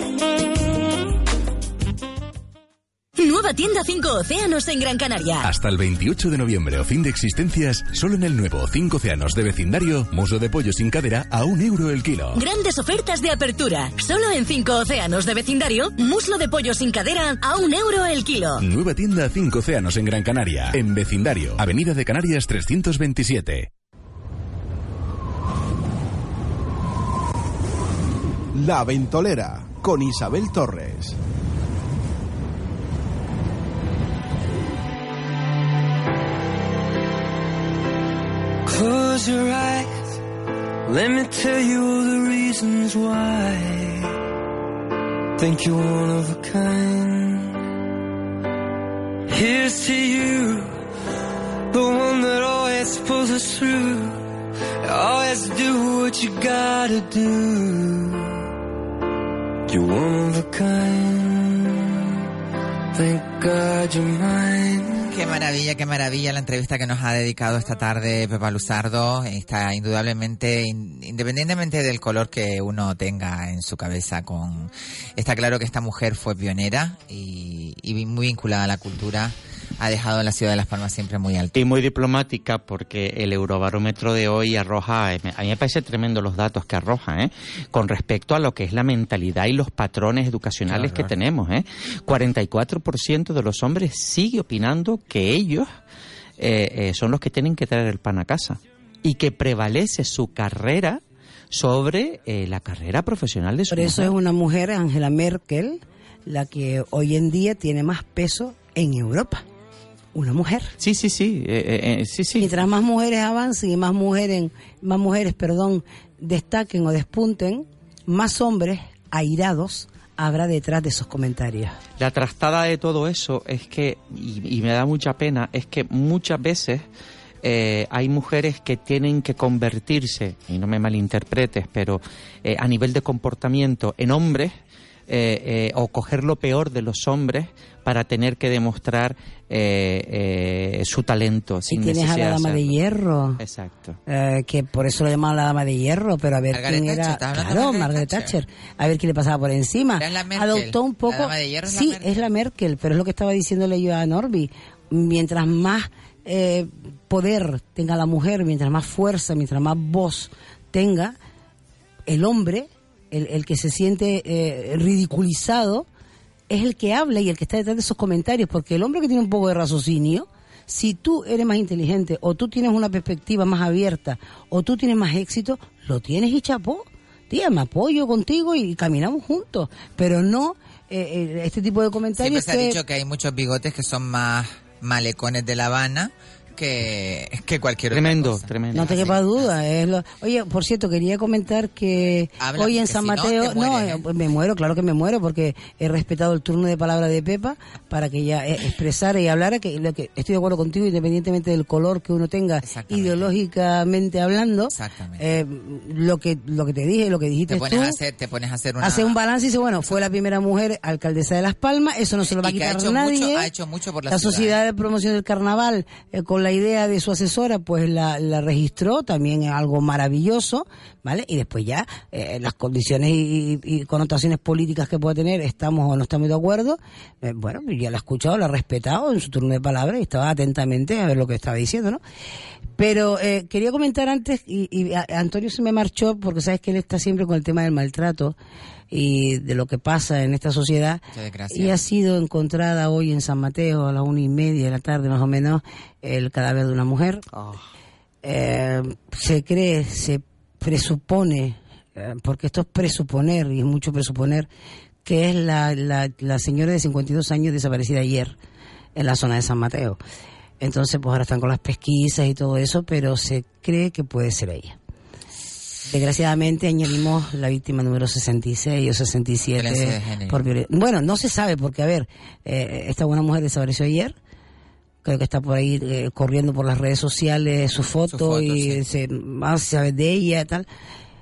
Nueva tienda 5 Océanos en Gran Canaria. Hasta el 28 de noviembre o fin de existencias, solo en el nuevo 5 Océanos de vecindario, muslo de pollo sin cadera a un euro el kilo. Grandes ofertas de apertura. Solo en 5 Océanos de vecindario, muslo de pollo sin cadera a un euro el kilo. Nueva tienda 5 Océanos en Gran Canaria, en vecindario, Avenida de Canarias 327. La Ventolera con Isabel Torres. Close your eyes. Let me tell you all the reasons why. Think you're one of a kind. Here's to you, the one that always pulls us through. Always do what you gotta do. You're one of a kind. Thank God you're mine. Qué maravilla, qué maravilla la entrevista que nos ha dedicado esta tarde Pepa Luzardo. Está indudablemente, in- independientemente del color que uno tenga en su cabeza, con está claro que esta mujer fue pionera y, y muy vinculada a la cultura. Ha dejado la ciudad de Las Palmas siempre muy alto. Y muy diplomática porque el eurobarómetro de hoy arroja, a mí me parece tremendo los datos que arroja, ¿eh? con respecto a lo que es la mentalidad y los patrones educacionales que tenemos. ¿eh? 44% de los hombres sigue opinando que ellos eh, eh, son los que tienen que traer el pan a casa y que prevalece su carrera sobre eh, la carrera profesional de su Por eso es una mujer, Angela Merkel, la que hoy en día tiene más peso en Europa. Una mujer. Sí, sí, sí, eh, eh, sí, sí. Mientras más mujeres avancen y más mujeres, más mujeres, perdón, destaquen o despunten, más hombres airados habrá detrás de esos comentarios. La trastada de todo eso es que, y, y me da mucha pena, es que muchas veces eh, hay mujeres que tienen que convertirse, y no me malinterpretes, pero eh, a nivel de comportamiento en hombres, eh, eh, o coger lo peor de los hombres para tener que demostrar eh, eh, su talento. Y sin tienes a la dama de hierro. Exacto. eh, que por eso lo llamaban la dama de hierro, pero a ver Margaret quién Thatcher, era. ¿estás hablando Claro, Margaret Thatcher. A ver qué le pasaba por encima. Era la Merkel. Adoptó un poco. La dama de hierro es la sí, Merkel. es la Merkel, pero es lo que estaba diciéndole yo a Norby. Mientras más eh, poder tenga la mujer, mientras más fuerza, mientras más voz tenga, el hombre, el, el que se siente eh, ridiculizado, es el que habla y el que está detrás de esos comentarios, porque el hombre que tiene un poco de raciocinio, si tú eres más inteligente o tú tienes una perspectiva más abierta o tú tienes más éxito, lo tienes y chapó. Tía, me apoyo contigo y caminamos juntos, pero no eh, eh, este tipo de comentarios Siempre se ha dicho que hay muchos bigotes que son más malecones de La Habana que, que cualquier Tremendo, otra cosa. tremendo. No te quepa duda. Es lo... Oye, por cierto, quería comentar que Habla, hoy en San si no, Mateo, te no, mueres, eh, me muero, claro que me muero, porque he respetado el turno de palabra de Pepa para que ella eh, expresara y hablara que, lo que estoy de acuerdo contigo, independientemente del color que uno tenga ideológicamente hablando. eh, lo que lo que te dije, lo que dijiste Te pones, tú. a hacer, te pones a hacer una... Hace un balance y dice, bueno, fue la primera mujer alcaldesa de Las Palmas, eso no se lo va a Y ha quitar hecho nadie. mucho- ha hecho mucho por la la ciudad, sociedad de promoción del carnaval, eh, con la idea de su asesora, pues la, la registró, también es algo maravilloso, ¿vale? Y después ya, eh, las condiciones y, connotaciones políticas que pueda tener, estamos o no estamos de acuerdo, eh, bueno, ya la he escuchado, la he respetado en su turno de palabra y estaba atentamente a ver lo que estaba diciendo, ¿no? Pero eh, quería comentar antes, y, y a- Antonio se me marchó porque sabes que él está siempre con el tema del maltrato y de lo que pasa en esta sociedad. Y ha sido encontrada hoy en San Mateo a las una y media de la tarde más o menos el cadáver de una mujer. Eh, se cree, se presupone, eh, porque esto es presuponer y es mucho presuponer, que es la, la, la señora de 52 años desaparecida ayer en la zona de San Mateo. Entonces, pues ahora están con las pesquisas y todo eso, pero se cree que puede ser ella. Desgraciadamente añadimos la víctima número 66 o Violencia de 67 género. por violen- Bueno, no se sabe porque, a ver, eh, esta buena mujer desapareció ayer. Creo que está por ahí eh, corriendo por las redes sociales su foto, foto, y sí. se, más se sabe de ella tal.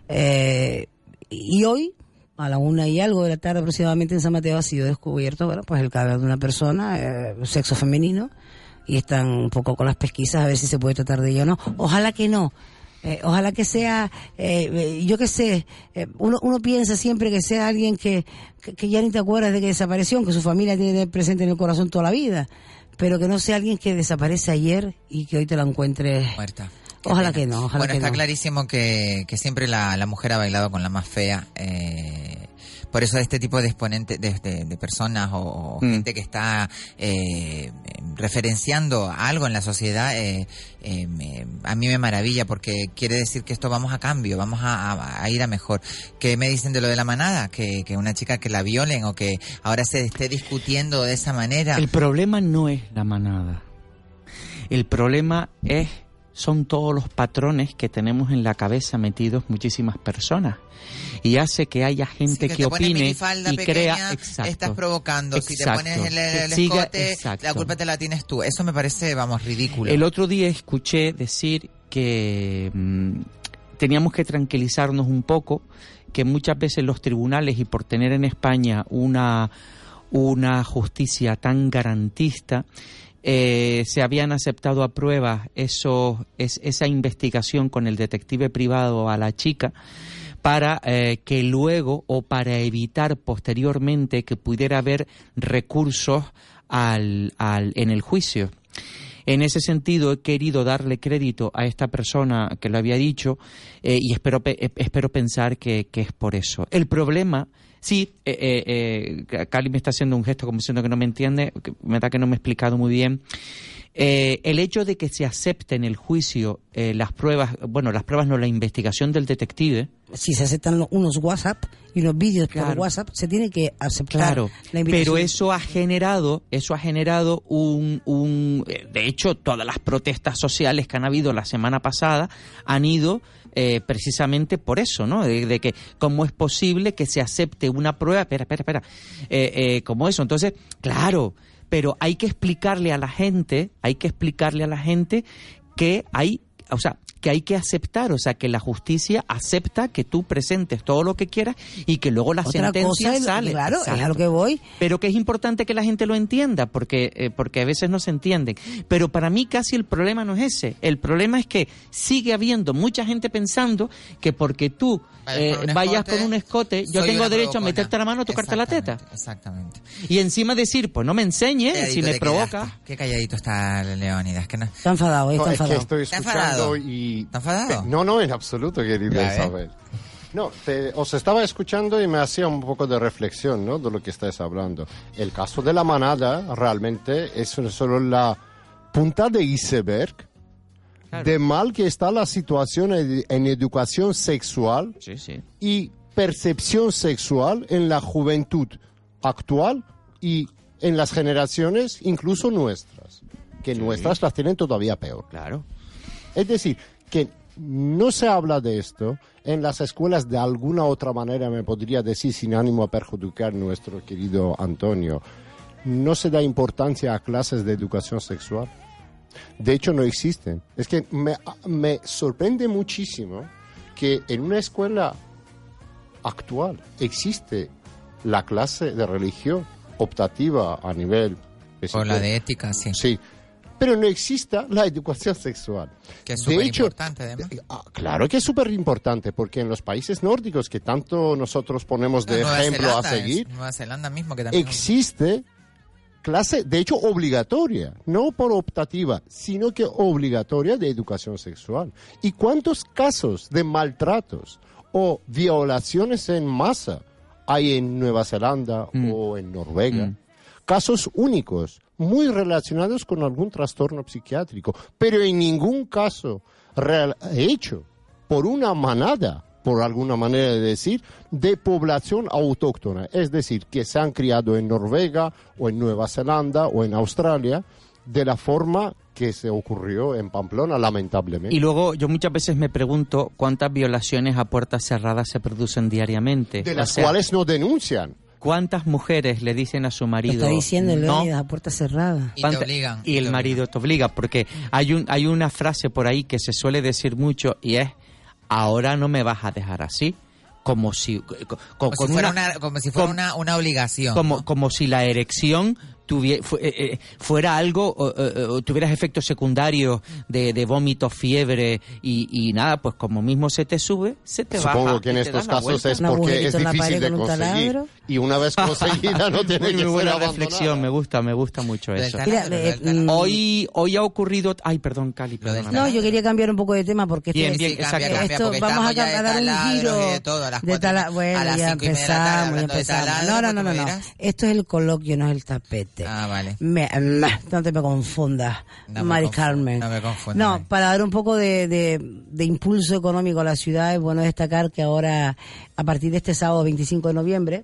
Eh, y hoy, a la una y algo de la tarde aproximadamente en San Mateo ha sido descubierto, bueno, pues el cadáver de una persona, eh, sexo femenino, y están un poco con las pesquisas a ver si se puede tratar de ella o no. Ojalá que no, Eh, ojalá que sea, eh, eh, yo qué sé, eh, uno, uno piensa siempre que sea alguien que, que, que ya ni te acuerdas de que desapareció, que su familia tiene presente en el corazón toda la vida, pero que no sea alguien que desaparece ayer y que hoy te la encuentres muerta. Ojalá que no, ojalá bueno, que está no. clarísimo que, que siempre la, la mujer ha bailado con la más fea. eh, por eso este tipo de exponentes, de, de- de personas o, o Mm. gente que está eh, referenciando algo en la sociedad, eh, eh, me- a mí me maravilla porque quiere decir que esto vamos a cambio, vamos a, a- a ir a mejor. ¿Qué me dicen de lo de la manada? Que, que una chica que la violen o que ahora se esté discutiendo de esa manera. El problema no es la manada. El problema es son todos los patrones que tenemos en la cabeza metidos muchísimas personas y hace que haya gente que que, te pones opine y pequeña, crea exacto, estás provocando. Si te Exacto. pones el, el Que siga- escote, exacto. la culpa te la tienes tú. Eso me parece, vamos, ridículo. El otro día escuché decir que mm, teníamos que tranquilizarnos un poco, que muchas veces los tribunales y por tener en España una una justicia tan garantista eh, se habían aceptado a prueba esos, es- esa investigación con el detective privado a la chica para eh, que luego o para evitar posteriormente que pudiera haber recursos al, al, en el juicio. En ese sentido, he querido darle crédito a esta persona que lo había dicho eh, y espero, pe- eh, espero pensar que, que es por eso. El problema, sí, eh, eh, eh, Cali me está haciendo un gesto como diciendo que no me entiende, que me da que no me he explicado muy bien. Eh, el hecho de que se acepte en el juicio eh, las pruebas, bueno, las pruebas no, la investigación del detective, Si se aceptan unos WhatsApp y unos vídeos por. WhatsApp, se tiene que aceptar Claro, la invitación. pero eso ha generado, eso ha generado un, un, eh, de hecho, todas las protestas sociales que han habido la semana pasada han ido eh, precisamente por eso, ¿no? De, de que cómo es posible que se acepte una prueba, espera, espera, espera, eh, eh, como eso. Entonces, claro, pero hay que explicarle a la gente, hay que explicarle a la gente que hay, o sea, que hay que aceptar, o sea, que la justicia acepta que tú presentes todo lo que quieras y que luego la Otra sentencia cosa es- sale. claro, es Exacto. a lo que voy. Pero que es importante que la gente lo entienda, porque, eh, porque a veces no se entienden. Pero para mí casi el problema no es ese. El problema es que sigue habiendo mucha gente pensando que porque tú Vayas eh, con un vayas escote, con un escote, yo tengo derecho a meterte la mano, a tocarte la teta. Exactamente. Y encima decir, pues no me enseñes, Calladito si me provoca. quedaste. Qué calladito está Leónidas. Que no... Está enfadado, No, está es que enfadado. ¿Está enfadado? y... ¿Está enfadado? No, no, en absoluto, querida. Isabel. No, te- os estaba escuchando y me hacía un poco de reflexión, ¿no? De lo que estáis hablando. El caso de la manada realmente es solo la punta de iceberg de mal que está la situación en, educación sexual Sí, sí. y percepción sexual en la juventud actual y en las generaciones, incluso nuestras, que nuestras las tienen todavía peor. Claro. Es decir, que no se habla de esto en las escuelas de alguna otra manera, me podría decir, sin ánimo a perjudicar nuestro querido Antonio, no se da importancia a clases de educación sexual. De hecho, no existen. Es que me, me sorprende muchísimo que en una escuela actual existe la clase de religión optativa a nivel... O la de ética, sí. Sí, pero no exista la educación sexual. Que es De súper hecho, importante, además. Ah, Claro que es súper importante, porque en los países nórdicos que tanto nosotros ponemos de Nueva ejemplo a seguir, es Nueva Zelanda mismo que también... existe clase, de hecho obligatoria, no por optativa, sino que obligatoria de educación sexual. ¿Y cuántos casos de maltratos o violaciones en masa hay en Nueva Zelanda o en Noruega? Casos únicos, muy relacionados con algún trastorno psiquiátrico, pero en ningún caso real- hecho por una manada, por alguna manera de decir, de población autóctona. Es decir, que se han criado en Noruega o en Nueva Zelanda o en Australia de la forma que se ocurrió en Pamplona, lamentablemente. Y luego yo muchas veces me pregunto cuántas violaciones a puertas cerradas se producen diariamente. de O las sea, cuales no denuncian. ¿Cuántas mujeres le dicen a su Lo marido? está diciendo no? A puerta cerrada. ¿Cuánta- Y el marido te obliga, porque hay, un, hay una frase por ahí que se suele decir mucho y es, ahora no me vas a dejar así, como si... co- co- Como, con si fuera, una- una, como si fuera com- una, una obligación. como, ¿no? como si la erección tuvie- fu- eh, eh, fuera algo, o, o- o tuvieras efectos secundarios de, de vómito, fiebre y, y nada, pues como mismo se te sube, se te baja. Supongo que en estos casos es porque es difícil de un conseguir. Y una vez conseguida no tiene Muy, que muy buena ser reflexión, me gusta, me gusta mucho eso. Mira, del taladro. Hoy, hoy ha ocurrido, ay, perdón, Cali, perdóname. No, yo quería cambiar un poco de tema porque Bien, bien, exacto. cambia, esto porque vamos a, dar un giro de todo, a las de tala- bueno, a las ya cinco y media de la tarde empezamos, ya empezamos. No, no, no, no, ¿cómo no. Esto es el coloquio, no es el tapete. Ah, vale. Me- me- no te me confundas, No Mari Carmen. no me confundas, No, para dar un poco de, de- de impulso económico a la ciudad, es bueno destacar que ahora, a partir de este sábado 25 de noviembre,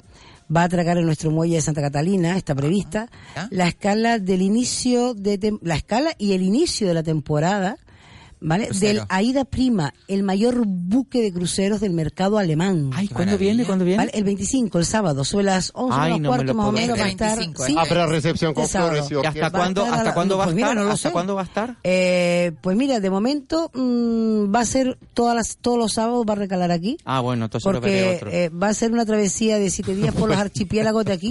va a atracar en nuestro muelle de Santa Catalina, está prevista, ¿Ah? la escala del inicio de la escala y el inicio de la temporada, ¿vale? Crucero. Del Aida Prima, el mayor buque de cruceros del mercado alemán. Ay, ¿cuándo viene? ¿Cuándo viene? ¿Vale? El 25, el sábado, sobre las 11 Ay, no me cuarto lo más o puedo menos va a creer. estar. 25, sí, Habrá recepción con flores y ¿Y hasta cuándo, Va a estar a hasta la- cuándo va a pues mira, estar? no lo ¿Hasta sé. cuándo va a estar? Eh, pues mira, de momento mm, va a ser todas las, todos los sábados va a recalar aquí. Ah, bueno, entonces lo Porque otro. eh, va a ser una travesía de siete días por los archipiélagos de aquí.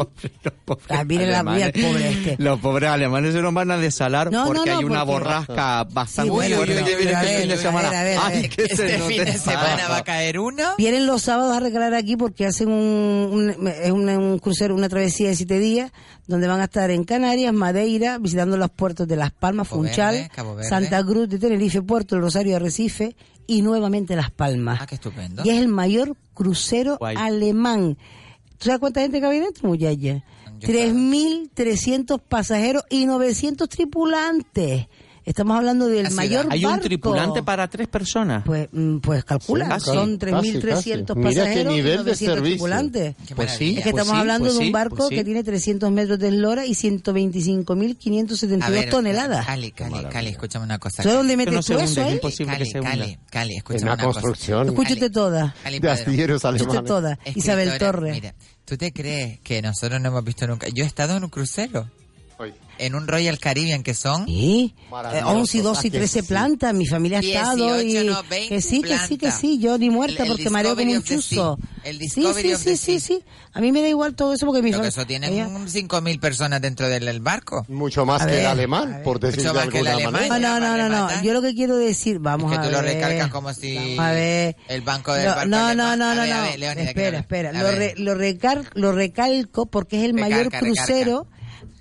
Ah, miren la mía, el pobre este. Los pobres alemanes se nos van a desalar No, porque no, no, hay una porque- borrasca bastante fuerte uy, este a ver, fin de a semana. ver, a ver, a Ay, ver. que se Este fin de semana va a caer uno. Vienen los sábados a recalar aquí porque hacen un, un- es un, un crucero, una travesía de siete días, donde van a estar en Canarias, Madeira, visitando los puertos de Las Palmas, Cabo Funchal, Verde, Cabo Verde. Santa Cruz de Tenerife, Puerto del Rosario de Arrecife y nuevamente Las Palmas. Ah, qué estupendo. Y es el mayor crucero Guay. alemán. ¿Tú sabes cuánta gente cabe dentro, muchacha? 3.300 pasajeros y 900 tripulantes. Estamos hablando del Así mayor. Hay un barco. tripulante para tres personas. Pues, mm, pues calcula, Sí, son casi, 3.300 casi. Mira qué pasajeros y nivel de 900 servicio. tripulantes. Pues sí. Es que pues estamos sí, hablando pues de un barco pues sí. que tiene 300 metros de eslora y 125.572 A ver, toneladas. Cali, Cali, Cali, escúchame una cosa. ¿Tú de dónde metes no tú eso es ahí? imposible que Cali, se hunda. Cali, Cali, escúchame una cosa. construcción Escúchate toda. Cali, de astilleros Escúchate alemanes. toda. Escritora, Isabel Torres. Mira, ¿tú te crees que nosotros no hemos visto nunca? Yo he estado en un crucero. En un Royal Caribbean que son... Sí, eh, Maravilloso. 11 y 12 y Ah, que 13 sí. plantas, mi familia ha 18, estado y no, 20 que sí, que sí, que plantas. sí, yo ni muerta El- el porque mareo como un chuzo. El Sí, Discovery sí, of sí, the sí, Sea. sí. A mí me da igual todo eso porque mi que familia... eso tienen 5.000 personas dentro del del barco. Mucho más A que ver, el alemán, ver. por decirlo de que alguna alemán. manera. No, no, no, no, no. Rematar. Yo lo que quiero decir, vamos es que a tú lo ver. recalcas como si a ver. el banco del No, barco no, no, alemán- no, no, ver, a no. ver, que espera, espera. Lo, ver. re- lo, recar- lo recalco porque es el mayor crucero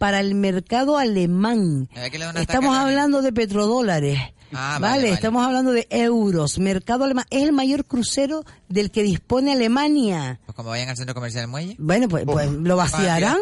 para el mercado alemán. Estamos hablando de petrodólares. Ah, vale, vale, vale. estamos hablando de euros. Mercado alemán es el mayor crucero del que dispone Alemania. Pues como vayan al centro comercial del muelle. Bueno, pues, pues lo vaciarán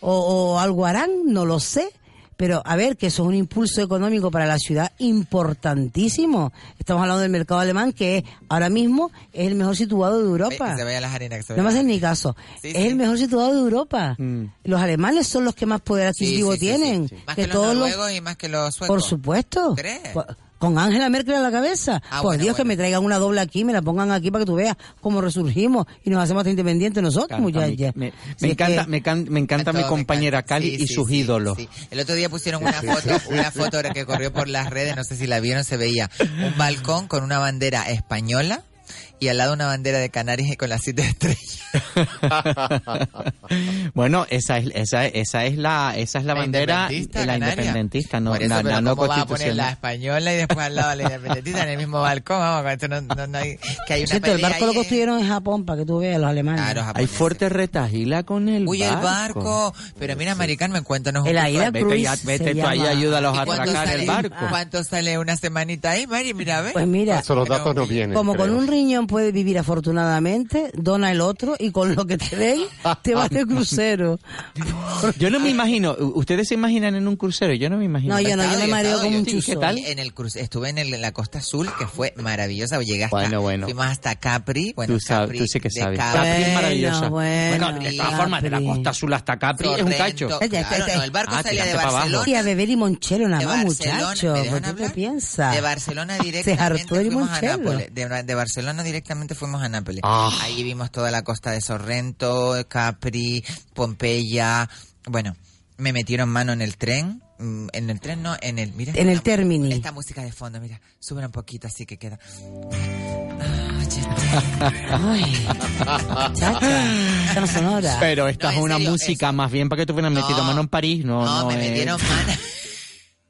o, o algo harán, no lo sé. Pero a ver, que eso es un impulso económico para la ciudad importantísimo. Estamos hablando del mercado alemán que es, ahora mismo es el mejor situado de Europa. Que se vaya a las arenas. que se No me hacen ni caso. Sí, es sí. el mejor situado de Europa. Los alemanes son los que más poder adquisitivo sí, sí, tienen. sí, sí. Más que, los todos los- noruegos y más que los suecos. por supuesto. ¿Crees? Por- Con Angela Merkel a la cabeza. Ah, por bueno, Dios, que me traigan una doble aquí, me la pongan aquí para que tú veas cómo resurgimos y nos hacemos independientes nosotros, Encanta, muchachas. Me, encanta, que- me, can- me encanta mi compañera encanta. Cali Sí, y sí, sus sí, ídolos. sí. El otro día pusieron una foto, una foto que corrió por las redes, no sé si la vieron, se veía un balcón con una bandera española y al lado una bandera de Canarias y con las siete estrellas. bueno, esa es, esa, esa es la, esa es la, bandera independentista, de la Canaria. independentista, no, Por eso, la, pero la no ¿cómo vas a poner constitucional. la española y después al lado la independentista en el mismo balcón? Vamos, con esto no, no- no hay, que hay una Cierto, el barco lo ahí, construyeron en Japón para que tú veas los alemanes. Claro, Hay fuerte retajila con el Uy, barco. el barco. Pero mira, Maricarmen, cuéntanos un El poco. Aida Vete, Cruz ya- vete se tú ahí, llama. ayúdalos a ¿Y cuánto atracar el sale- barco. ¿Cuánto sale una semanita ahí, Mari? Mira, a ver. Pues mira, Eso los datos no vienen. como con creo. un riñón puedes vivir afortunadamente, dona el otro y con lo que te den te vas de crucero. Yo no me imagino, ustedes se imaginan en un crucero, yo no me imagino. No, yo no, yo me mareo como un Sí, ¿qué chuzo. tal? En el cruce, estuve en, el- en la Costa Azul, que fue maravillosa. Llegué hasta, Bueno, bueno. fuimos hasta Capri. Bueno, Tú sabes, Capri, tú sí que sabes. Capri. Capri es Bueno, maravillosa. bueno, de todas formas, de la costa azul hasta Capri es un Sorrento. cacho. Claro, no, el barco Ah, salía de. Barcelona. Y a beber y monchero nada De más, Barcelona, muchacho. ¿me ¿Pues dejan ¿Tú qué piensas? De Barcelona Se directamente hartó el Monchelo. De Barcelona directamente fuimos a Nápoles. Ah. Ahí vimos toda la costa de Sorrento, Capri, Pompeya. Bueno, me metieron mano en el tren. mm, En el tren no, en el... Mira, En el esta- Termini. Esta música de fondo, mira, sube un poquito así que queda... Ah, Ay, chacha, no sonora. Pero esta es una música más bien para que tú hubieras metido mano en París, no, No, no me es- metieron mano.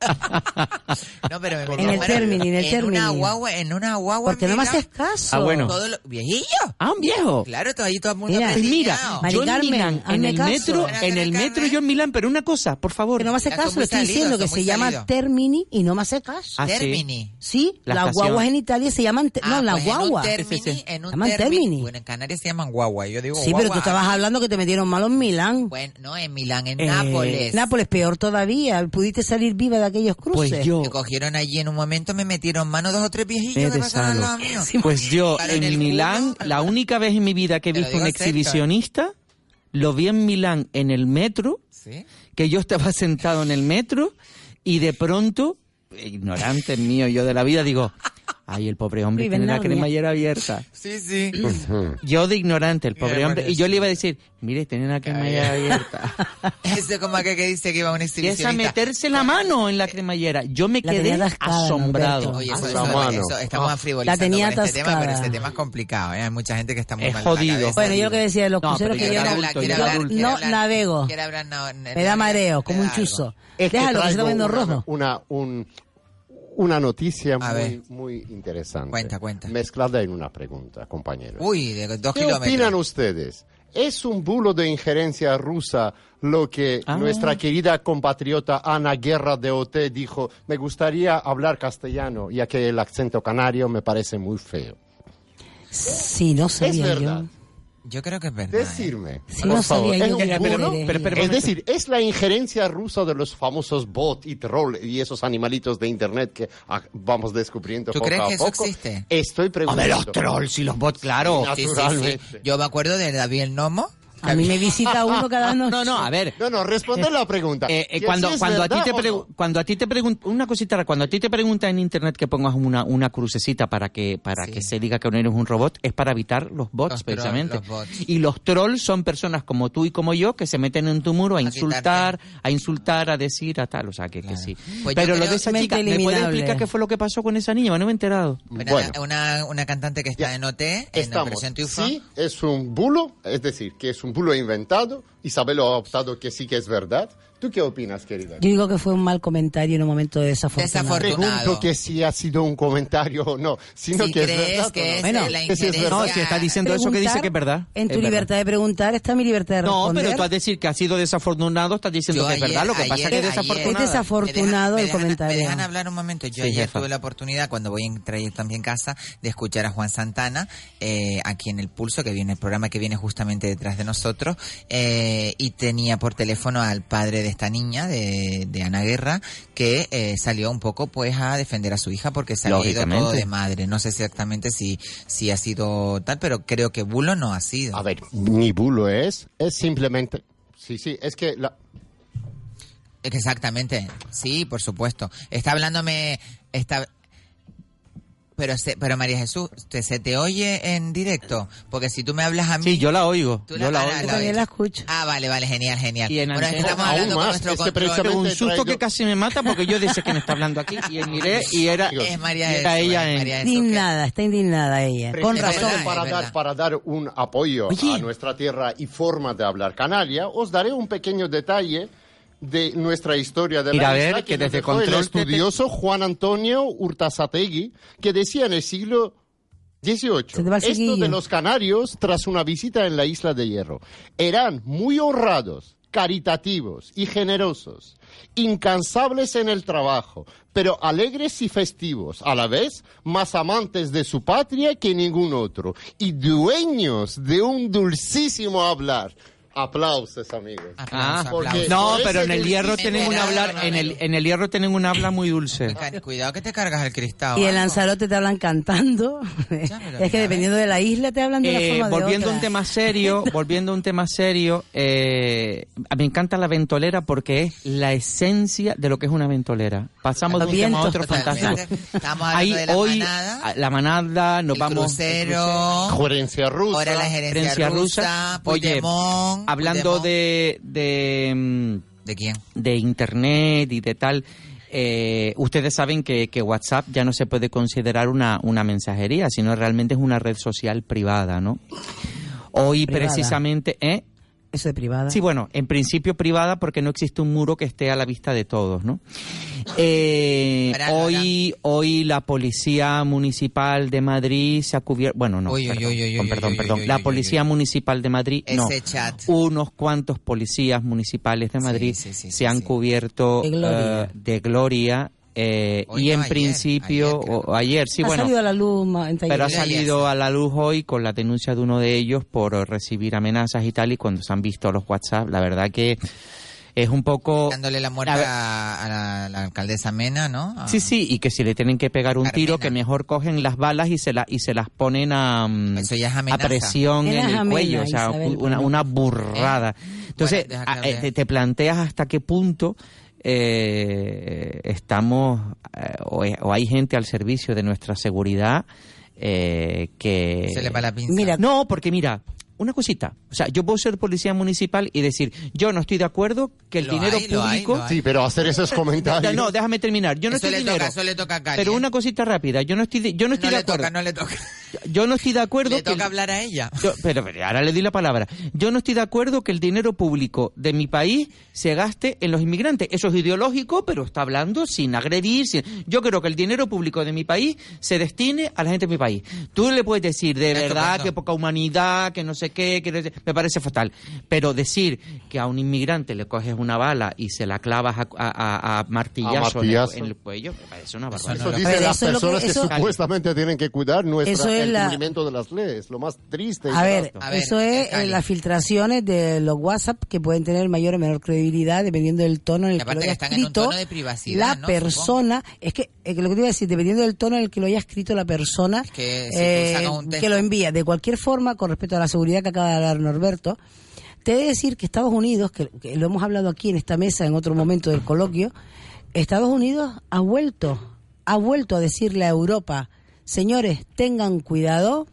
no, pero me En el Termini, en el una Termini. guagua, en una guagua. Porque no me haces caso. Ah, bueno. Todo lo, viejillo. Ah, un viejo. Claro, todo ahí todo el mundo Mira, mira, yo en Milán, en el caso. metro, en el Carmen. metro yo en Milán, pero una cosa, por favor. Que no me hace Ya caso, le estoy diciendo que se llama. Termini y no me hace caso. Ah. Termini. Sí, La las estación. guaguas en Italia se llaman, te- Ah, no, las pues guaguas. En un Termini, en un Llaman Termini. Bueno, en Canarias se llaman guagua. Yo digo Sí, pero tú estabas hablando que te metieron malo en Milán. Bueno, no, en Milán, en Eh, Nápoles. Nápoles, peor todavía. Pudiste salir viva de aquellos cruces. Pues yo, Me cogieron allí en un momento, me metieron mano dos o tres viejillos que pasaron al lado mío. pues yo en Milán, culo, la única vez en mi vida que he visto un exhibicionista, lo vi en Milán en el metro, ¿Sí? que yo estaba sentado en el metro y de pronto, ignorante mío yo de la vida, digo, ay, el pobre hombre Vive tiene la cremallera abierta. Sí, sí. Yo de ignorante, el pobre Mira, hombre, y yo le iba a decir, mire, tiene la cremallera abierta. Ese como aquel que dice que iba a un Empieza a exhibicionista. meterse la mano en la cremallera. Yo me La quedé tenía atascada, asombrado. Oye, eso, eso- mano. eso- estamos frivolizando La tenía con este tema, pero atascada. este tema es complicado. ¿eh? Hay mucha gente que está muy Es mal de la jodido. cabeza. Bueno, yo lo que decía de los No, cruceros pero que yo era no, adulto, quiere ya yo era hablar, adulto. quiere no hablar, navego. quiere hablar, no, ne- Me da mareo, como un algo. chuzo. Es que Déjalo, que se está traigo viendo una, rojo. Una, un- una noticia muy, muy interesante. Cuenta, cuenta. Mezclada en una pregunta, compañeros. Uy, de dos ¿Qué kilómetros. opinan ustedes? ¿Es un bulo de injerencia rusa lo que Ah. nuestra querida compatriota Ana Guerra de OT dijo? Me gustaría hablar castellano, ya que el acento canario me parece muy feo. Sí, no Es sabía verdad. yo. Yo creo que es verdad. ¿eh? Decirme, por no favor, ¿es un pero- pero- Es decir, es la injerencia rusa de los famosos bots y troll y esos animalitos de internet que ah, vamos descubriendo ¿Tú poco crees a que eso poco. existe? Estoy preguntando. los trolls y los bots, claro. Sí, sí, sí. Naturalmente. Yo me acuerdo de David el Nomo. A mí me visita uno cada noche. No, no, a ver. No, no, responde la pregunta. Eh, eh, cuando, si cuando, a ti te no. cuando a ti te preguntan, una cosita, rara, cuando a ti te preguntan en internet que pongas una, una crucecita para que para Sí. que se diga que no eres un robot, es para evitar los bots, Los precisamente. trolls, los bots. Y los trolls son personas como tú y como yo que se meten en tu muro a, insultar, a insultar, a decir, a tal, o sea, que, que sí. Pues Pero lo de esa chica, ¿me puede explicar qué fue lo que pasó con esa niña? No me he enterado. Una, Bueno. una, una cantante que está en OT, en Estamos. Triunfo. Sí, es un bulo, es decir, que es un bulo inventado. Isabel ha optado que sí que es verdad. ¿Tú qué opinas, querida? Yo digo que fue un mal comentario en un momento desafortunado. Desafortunado. Pregunto que si ha sido un comentario o no, sino Si que es crees verdad. o que no. es Bueno, la que si es verdad. No, si está diciendo eso que dice que es verdad. En tu Es verdad. libertad de preguntar está mi libertad de No, responder. pero tú has de decir que ha sido desafortunado, estás diciendo Yo que es ayer- verdad. Lo que pasa ayer- es que es desafortunado. Es desafortunado Me el dejan- comentario. Me dejan hablar un momento. Yo Sí, ayer jefa. tuve la oportunidad, cuando voy en trayecto también en casa, de escuchar a Juan Santana eh, aquí en El Pulso, que viene el programa que viene justamente detrás de nosotros, eh, y tenía por teléfono al padre de esta niña, de, de Ana Guerra, que eh, salió un poco pues a defender a su hija porque se había ido todo de madre. No sé exactamente si, si ha sido tal, pero creo que bulo no ha sido. A ver, ni bulo es, es simplemente... Sí, sí, es que la, Exactamente, sí, por supuesto. Está hablándome, está, pero se, pero María Jesús, ¿te, ¿se te oye en directo? Porque si tú me hablas a mí... Sí, yo la oigo. tú Yo la ah, oigo. También la escucho. Ah, vale, vale, genial, genial. Y en bueno, es que estamos aún hablando con más, nuestro es que un susto que casi me mata porque yo decía que me está hablando aquí y miré y era, Es María y era Jesús, ella es en... María Jesús. Indignada, está indignada ella. Con razón. para, dar, para dar un apoyo Oye. a nuestra tierra y forma de hablar canaria, os daré un pequeño detalle de nuestra historia de Mira, la a ver, que nos desde dejó el te- estudioso Juan Antonio Urtasategui, que decía en el siglo XVIII, esto de los canarios tras una visita en la isla de Hierro. Eran muy honrados, caritativos y generosos, incansables en el trabajo, pero alegres y festivos, a la vez más amantes de su patria que ningún otro, y dueños de un dulcísimo hablar. Aplausos, amigos. Ah, no, pero en el hierro tienen un hablar, en el, en el hierro tienen un habla muy dulce. Cuidado que te cargas el cristal. Y en. Lanzarote te hablan cantando. es que dependiendo de la isla te hablan de una Eh, forma o de volviendo a otra. un tema serio, volviendo a un tema serio, eh, me encanta la ventolera porque es la esencia de lo que es una ventolera. Pasamos de un tema a otro fantástico. Estamos hablando Ahí de la hoy manada, la manada, nos el vamos crucero, Gerencia rusa. ahora la gerencia Gerencia rusa, rusa. Oye, Hablando de, de mm, ¿De quién? de internet y de tal. eh, ustedes saben que, que WhatsApp ya no se puede considerar una, una mensajería, sino realmente es una red social privada, ¿no? Hoy Privada. precisamente, ¿eh? Eso de privada. Sí, bueno, en principio privada porque no existe un muro que esté a la vista de todos, ¿no? Eh, hoy, hoy la policía municipal de Madrid se ha cubierto, bueno, no, Uy, perdón, uy, uy, con uy, perdón, uy, perdón. uy, la uy, policía municipal de Madrid, no, Ese chat. unos cuantos policías municipales de Madrid se han cubierto De gloria. eh, de gloria eh, Hoy y no, en ayer, principio, o ayer, sí, ha bueno, salido a la luz ma- en pero ha salido a la luz hoy con la denuncia de uno de ellos por recibir amenazas y tal, y cuando se han visto los WhatsApp, la verdad que es un poco... Dándole la muerte a, a la, la alcaldesa Mena, ¿no? A- Sí, sí, y que si le tienen que pegar un tiro, que mejor cogen las balas y se, la, y se las ponen a, mm, Eso ya es a amenaza. presión en el amena, cuello, o sea, Isabel, una, una burrada. Entonces, deja a- que eh, te planteas hasta qué punto eh, estamos eh, o, o hay gente al servicio de nuestra seguridad eh, que... Se le va la pinza. Mira, no, porque mira, una cosita. O sea, yo puedo ser policía municipal y decir, yo no estoy de acuerdo que el Lo dinero hay, lo hay, público... lo hay. Sí, pero hacer esos comentarios. No, déjame terminar. Yo no eso estoy le dinero. toca, eso le toca a. Pero una cosita rápida, yo no estoy de, yo no estoy no de le acuerdo. toca, no le toca. Yo no estoy de acuerdo Le que toca el- hablar a ella. yo- pero, pero ahora le doy la palabra. Yo no estoy de acuerdo que el dinero público de mi país se gaste en los inmigrantes. Eso es ideológico, pero está hablando sin agredir. sin- Yo creo que el dinero público de mi país se destine a la gente de mi país. Tú le puedes decir de verdad que poca humanidad, que no sé qué, que no sé- me parece fatal. Pero decir que a un inmigrante le coges una bala y se la clavas a, a- a- a martillazo, en el- martillazo. En, el, cuello, me parece una barbaridad. Eso dicen las que- personas que, supuestamente tienen que cuidar nuestra, Eso es el la- cumplimiento de las leyes. Lo más triste. y A ver, nefasto. eso es eh, las filtraciones de los WhatsApp que pueden tener mayor o menor credibilidad dependiendo del tono en el que lo que haya están en un escrito tono de privacidad, la ¿no? persona. Es que, es que lo que te iba a decir, dependiendo del tono en el que lo haya escrito la persona que si eh, que lo envía. De cualquier forma, con respecto a la seguridad que acaba de hablar Norberto, te he de decir que Estados Unidos, que, que lo hemos hablado aquí en esta mesa en otro momento del coloquio, Estados Unidos ha vuelto, ha vuelto a decirle a Europa, señores, tengan cuidado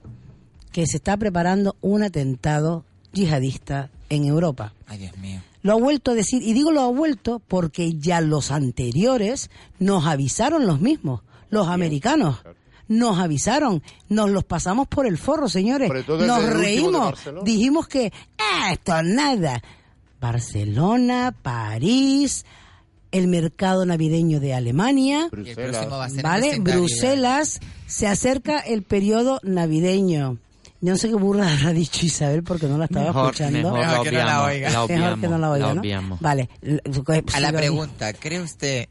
que se está preparando un atentado yihadista en Europa. Ay, Dios mío. Lo ha vuelto a decir, y digo lo ha vuelto porque ya los anteriores nos avisaron los mismos, los americanos. Nos avisaron, nos los pasamos por el forro, señores. Nos reímos, dijimos que "Ah, esto es nada. Barcelona, París, el mercado navideño de Alemania, Y el próximo va a ser en ¿vale? Bruselas, se acerca el periodo navideño. Yo no sé qué burla habrá dicho Isabel porque no la estaba Mejor- escuchando. mejor que no la oiga. la Mejor que no la oiga, la ¿no? Vale. A la pregunta, ¿cree usted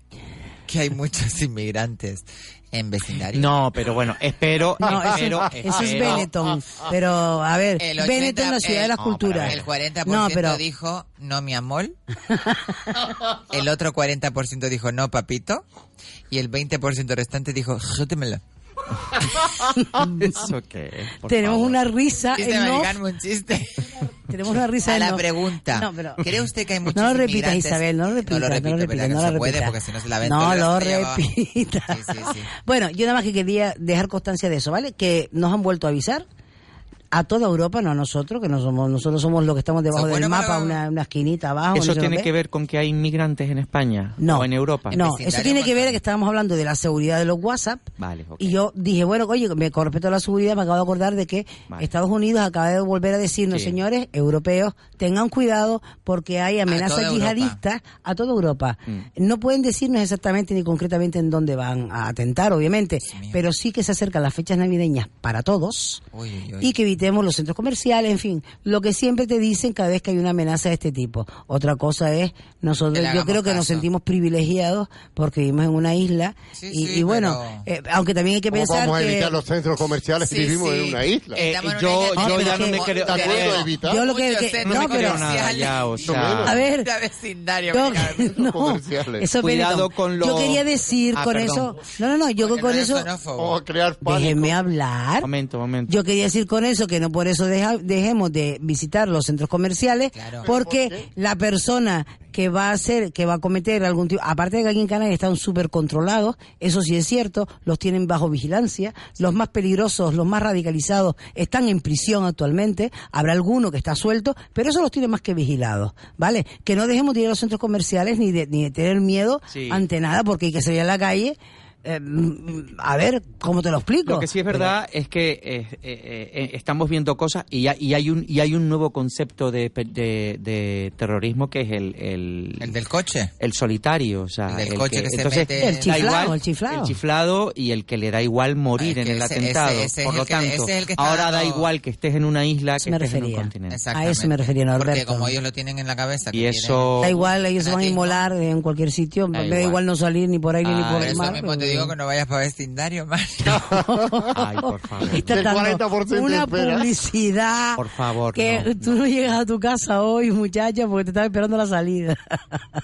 que hay muchos inmigrantes en vecindario? No, pero bueno, espero, No, eso, espero, eso es espero- Benetton. Pero, a ver, El 80, Benetton es la ciudad de las el- culturas. El 40% No, pero dijo no, mi amor. El otro 40% dijo no, papito. Y el 20% restante dijo jótemela. ¿Eso qué es? Por tenemos favor. una risa Chiste en off. americano, un chiste. Tenemos una risa A en la off. pregunta. No, pero- ¿Cree usted que hay muchos No lo repitas, inmigrantes? Isabel, no lo repitas, No lo repito, no lo ¿verdad repitas, que no no lo se puede? repitas. Porque si no se la ven No todas lo las que llevaba. repitas. Sí, sí, sí. Bueno, yo nada más que quería dejar constancia de eso, ¿vale? Que nos han vuelto a avisar a toda Europa, no a nosotros, que no somos, nosotros somos los que estamos debajo del mapa, para- una, una esquinita abajo. ¿Eso no tiene que ver con que hay inmigrantes en España No. o en Europa? No, eso tiene que ver que estábamos hablando de la seguridad de los WhatsApp Vale, ok. y yo dije, bueno, oye, me, con respecto a la seguridad me acabo de acordar de que Vale. Estados Unidos acaba de volver a decirnos, Sí. señores europeos, tengan cuidado porque hay amenazas yihadistas a toda Europa. Mm. No pueden decirnos exactamente ni concretamente en dónde van a atentar, obviamente, pero sí que se acercan las fechas navideñas para todos Uy, uy, uy. y que evitemos los centros comerciales, en fin, lo que siempre te dicen cada vez que hay una amenaza de este tipo. Otra cosa es, nosotros, yo creo que nos sentimos privilegiados porque vivimos en una isla Sí, y, sí, y bueno, pero- eh, aunque también hay que ¿Cómo pensar vamos a que... evitar los centros comerciales si Sí, vivimos sí. en una isla? Eh, yo, yo ya no me creo. Evitar? Yo lo que, no, pero creo nada ya, o sea... a ver, yo, no, eso Cuidado con Yo los- quería decir Ah, con perdón. eso, no, no, no, yo con eso, xenófobo. Vamos a crear pánico. déjenme hablar. Momento, momento. Yo quería decir con eso que no por eso deja- dejemos de visitar los centros comerciales, porque la persona que va a hacer, que va a cometer algún tipo, aparte de que aquí en Canarias están súper controlados, eso sí es cierto, los tienen bajo vigilancia, los más peligrosos, los más radicalizados están en prisión actualmente, habrá alguno que está suelto, pero eso los tiene más que vigilados, ¿vale? Que no dejemos de ir a los centros comerciales ni de, ni de tener miedo Sí. ante nada, porque hay que salir a la calle. Eh, a ver, ¿cómo te lo explico? Lo que sí es verdad es que eh, eh, eh, estamos viendo cosas y, hay- y hay un y hay un nuevo concepto de, pe- de, de terrorismo que es el, el el del coche el solitario o sea El del coche que se entonces mete- El da chiflado, igual- el chiflado. el chiflado y el que le da igual morir Ah, en que el ese- atentado ese- ese es por lo que- tanto ese es el que está ahora da igual que estés en una isla que estés en un continente Exactamente. A eso me refería, Porque Norberto. como ellos lo tienen en la cabeza. y eso Da igual, ellos se van a inmolar en cualquier sitio, me da igual. igual. no salir ni por aire ni Ah, por eso el mar. Digo que no vayas para vecindario, man. Ay, por favor. Está Del dando 40% una espera. publicidad Por favor, que no, tú no. llegas a tu casa hoy, muchacha, porque te estaba esperando la salida.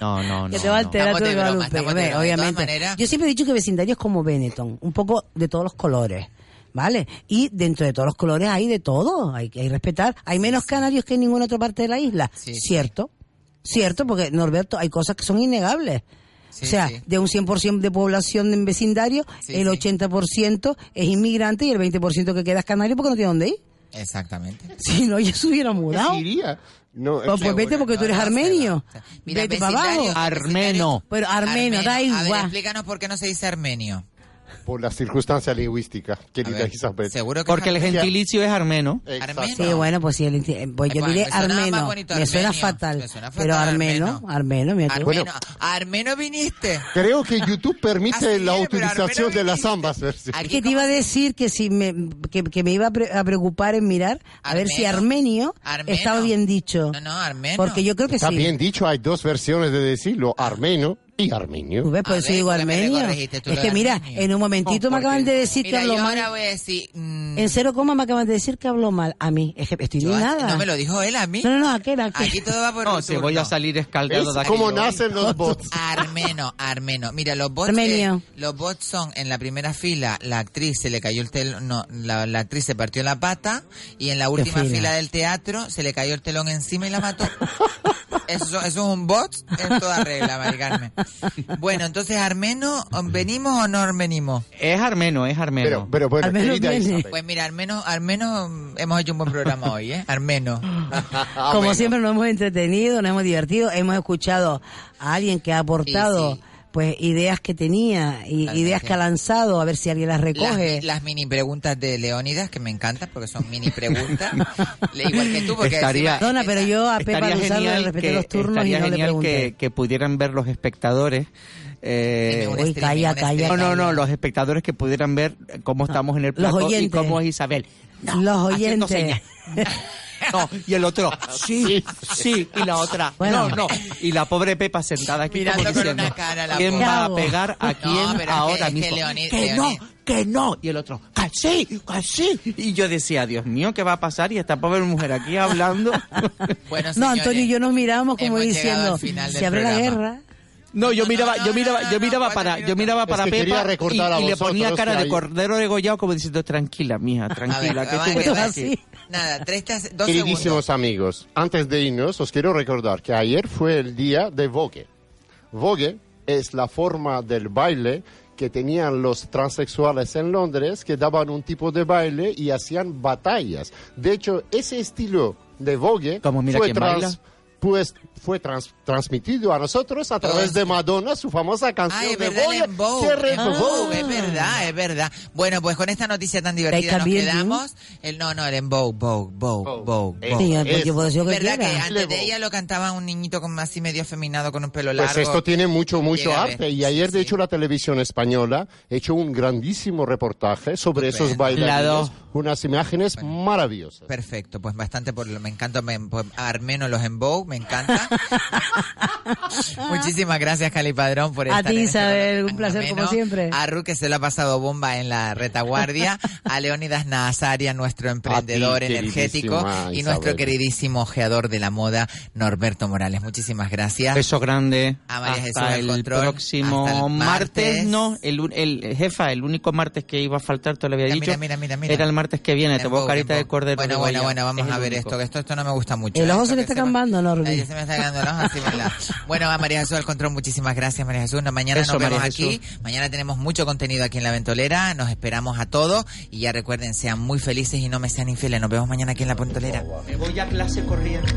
no no que no, te va a no. de de broma, obviamente. Yo siempre he dicho que vecindario es como Benetton, un poco de todos los colores. ¿Vale? Y dentro de todos los colores hay de todo, hay que hay que respetar. Hay menos canarios que en ninguna otra parte de la isla. Cierto, cierto, porque Norberto, hay cosas que son innegables. O sea, sí. de un 100% de población en vecindario, Sí, el sí. 80% es inmigrante y el 20% que queda es canario porque no tiene dónde ir. Exactamente. Si no, ya se hubiera mudado. ¿Qué iría? No, Pues, pues vete porque tú eres armenio. Mira, Vete para abajo. Armeno. Pero armenio, da A ver, igual. explícanos por qué no se dice armenio. Por la circunstancia lingüística, querida ver, Isabel. Seguro que porque el gentilicio es armeno Armeno. Sí, bueno, pues sí, el eh, pues yo Bueno, diré armeno. bonito Me suena armenio. fatal. Me suena Pero fatal, armeno, armeno. armeno, mira tú. Armeno, Armeno viniste. Creo que YouTube permite Así la es, pero utilización Armeno de las ambas versiones. Es que te iba a decir que si me, que, que me iba a, pre- a preocupar en mirar a ver si Armenio. armenio, Armeno. estaba bien dicho. No, no, armeno. Porque yo creo que Está sí. bien dicho, hay dos versiones de decirlo, armeno y armenio. ¿Tú ves? Por eso digo ¿por qué me armenio. Es lo que mira, armenio? en un momentito me acaban de decir Mira, que habló yo mal. ahora voy a decir... mm, En cero coma me acaban de decir que habló mal. A mí. Es que estoy yo- nada. No me lo dijo él a mí. No, no, no, aquel, aquel. Aquí todo va por no se voy a salir escaldado de Es aquí como hoy. nacen los bots. Armeno, armeno. Mira, los bots, Armenio. eh, los bots son en la primera fila, la actriz se le cayó el telón, no, la, la actriz se partió la pata y en la última fila del teatro se le cayó el telón encima y la mató. Eso, eso es un bot en toda regla, Mari Carmen. Bueno, entonces, Armeno, ¿venimos o no venimos? es armeno es armeno Pero, pero bueno, Armeno. Pues mira, al menos, al menos mm, hemos hecho un buen programa hoy, ¿eh? Armeno. Como bueno. siempre nos hemos entretenido, nos hemos divertido, hemos escuchado a alguien que ha aportado Sí, sí. Pues ideas que tenía y ideas que ha lanzado, a ver si alguien las recoge. las mini preguntas de Leónidas, que me encantan porque son mini preguntas. Igual que tú, porque Estaría- Perdona, pero yo a Pepa le genial respeté que, los turnos y no le pregunté. que, que pudieran ver los espectadores eh, Uy, calla, calla, no, no, no, los espectadores que pudieran ver cómo estamos en el Los plato y cómo es Isabel. No, Los oyentes. No, y el otro, sí, sí, y la otra, Bueno. no, no. Y la pobre Pepa sentada aquí Mirando como con diciendo, una cara la ¿quién va a pegar a No, quién que- ahora que mismo? Que no, que no. Y el otro, que sí. Y yo decía, Dios mío, ¿qué va a pasar? Y esta pobre mujer aquí hablando. Bueno, No, señores, Antonio y yo nos miramos como diciendo, se abre la guerra. No, yo miraba, yo miraba, yo miraba para, yo miraba Es para que quería Pepa y, y le ponía cara que de cordero degollado como diciendo, tranquila, mija, tranquila, ver, que tú a ves ver, aquí. Nada, tres, dos Queridísimos segundos. amigos, antes de irnos, os quiero recordar que ayer fue el día de Vogue. Vogue es la forma del baile que tenían los transexuales en Londres, que daban un tipo de baile y hacían batallas. De hecho, ese estilo de Vogue Como Mira fue, baila. pues, fue trans- transmitido a nosotros a través de Madonna, su famosa canción Ay, es de verdad, Vogue. es verdad, es verdad. Bueno, pues con esta noticia tan divertida nos quedamos. El, no, no, el Embow, Bow, Bow, Bow, Bow. Sí, pues yo puedo decir lo que verdad que antes de ella lo cantaba un niñito como así medio afeminado con un pelo largo. Pues esto tiene mucho, mucho Llega arte. Y ayer, de hecho, la televisión española ha hecho un grandísimo reportaje sobre esos bailarines. Unas imágenes maravillosas. Perfecto, pues bastante por lo me encanta, me, pues, Armeno los Embow, me encanta. Muchísimas gracias, Cali Padrón, por A estar ti, en este Isabel, un placer ameno. como siempre. A Ru, que se lo ha pasado bomba en la retaguardia. A Leónidas Nazaria, nuestro emprendedor A ti, energético. Y nuestro queridísimo ojeador de la moda, Norberto Morales. Muchísimas gracias. Beso grande. A María Jesús Hasta del el control. próximo Hasta el martes. martes. No, el, el jefa, el único martes que iba a faltar, te lo había Mira, dicho. mira, mira, mira, mira. Era el martes que viene. Te pongo carita de cordero. Bueno, bueno, bueno, vamos Es a ver único. esto, que esto, esto no me gusta mucho. El ojo Esto se le está me- cambando, Norby. Bueno, a María Jesús al control, muchísimas gracias, María Jesús. No, mañana nos vemos aquí. Mañana tenemos mucho contenido aquí en La Ventolera. Nos esperamos a todos. Y ya recuerden, sean muy felices y no me sean infieles. Nos vemos mañana aquí en La Ventolera. Me voy a clase corriendo.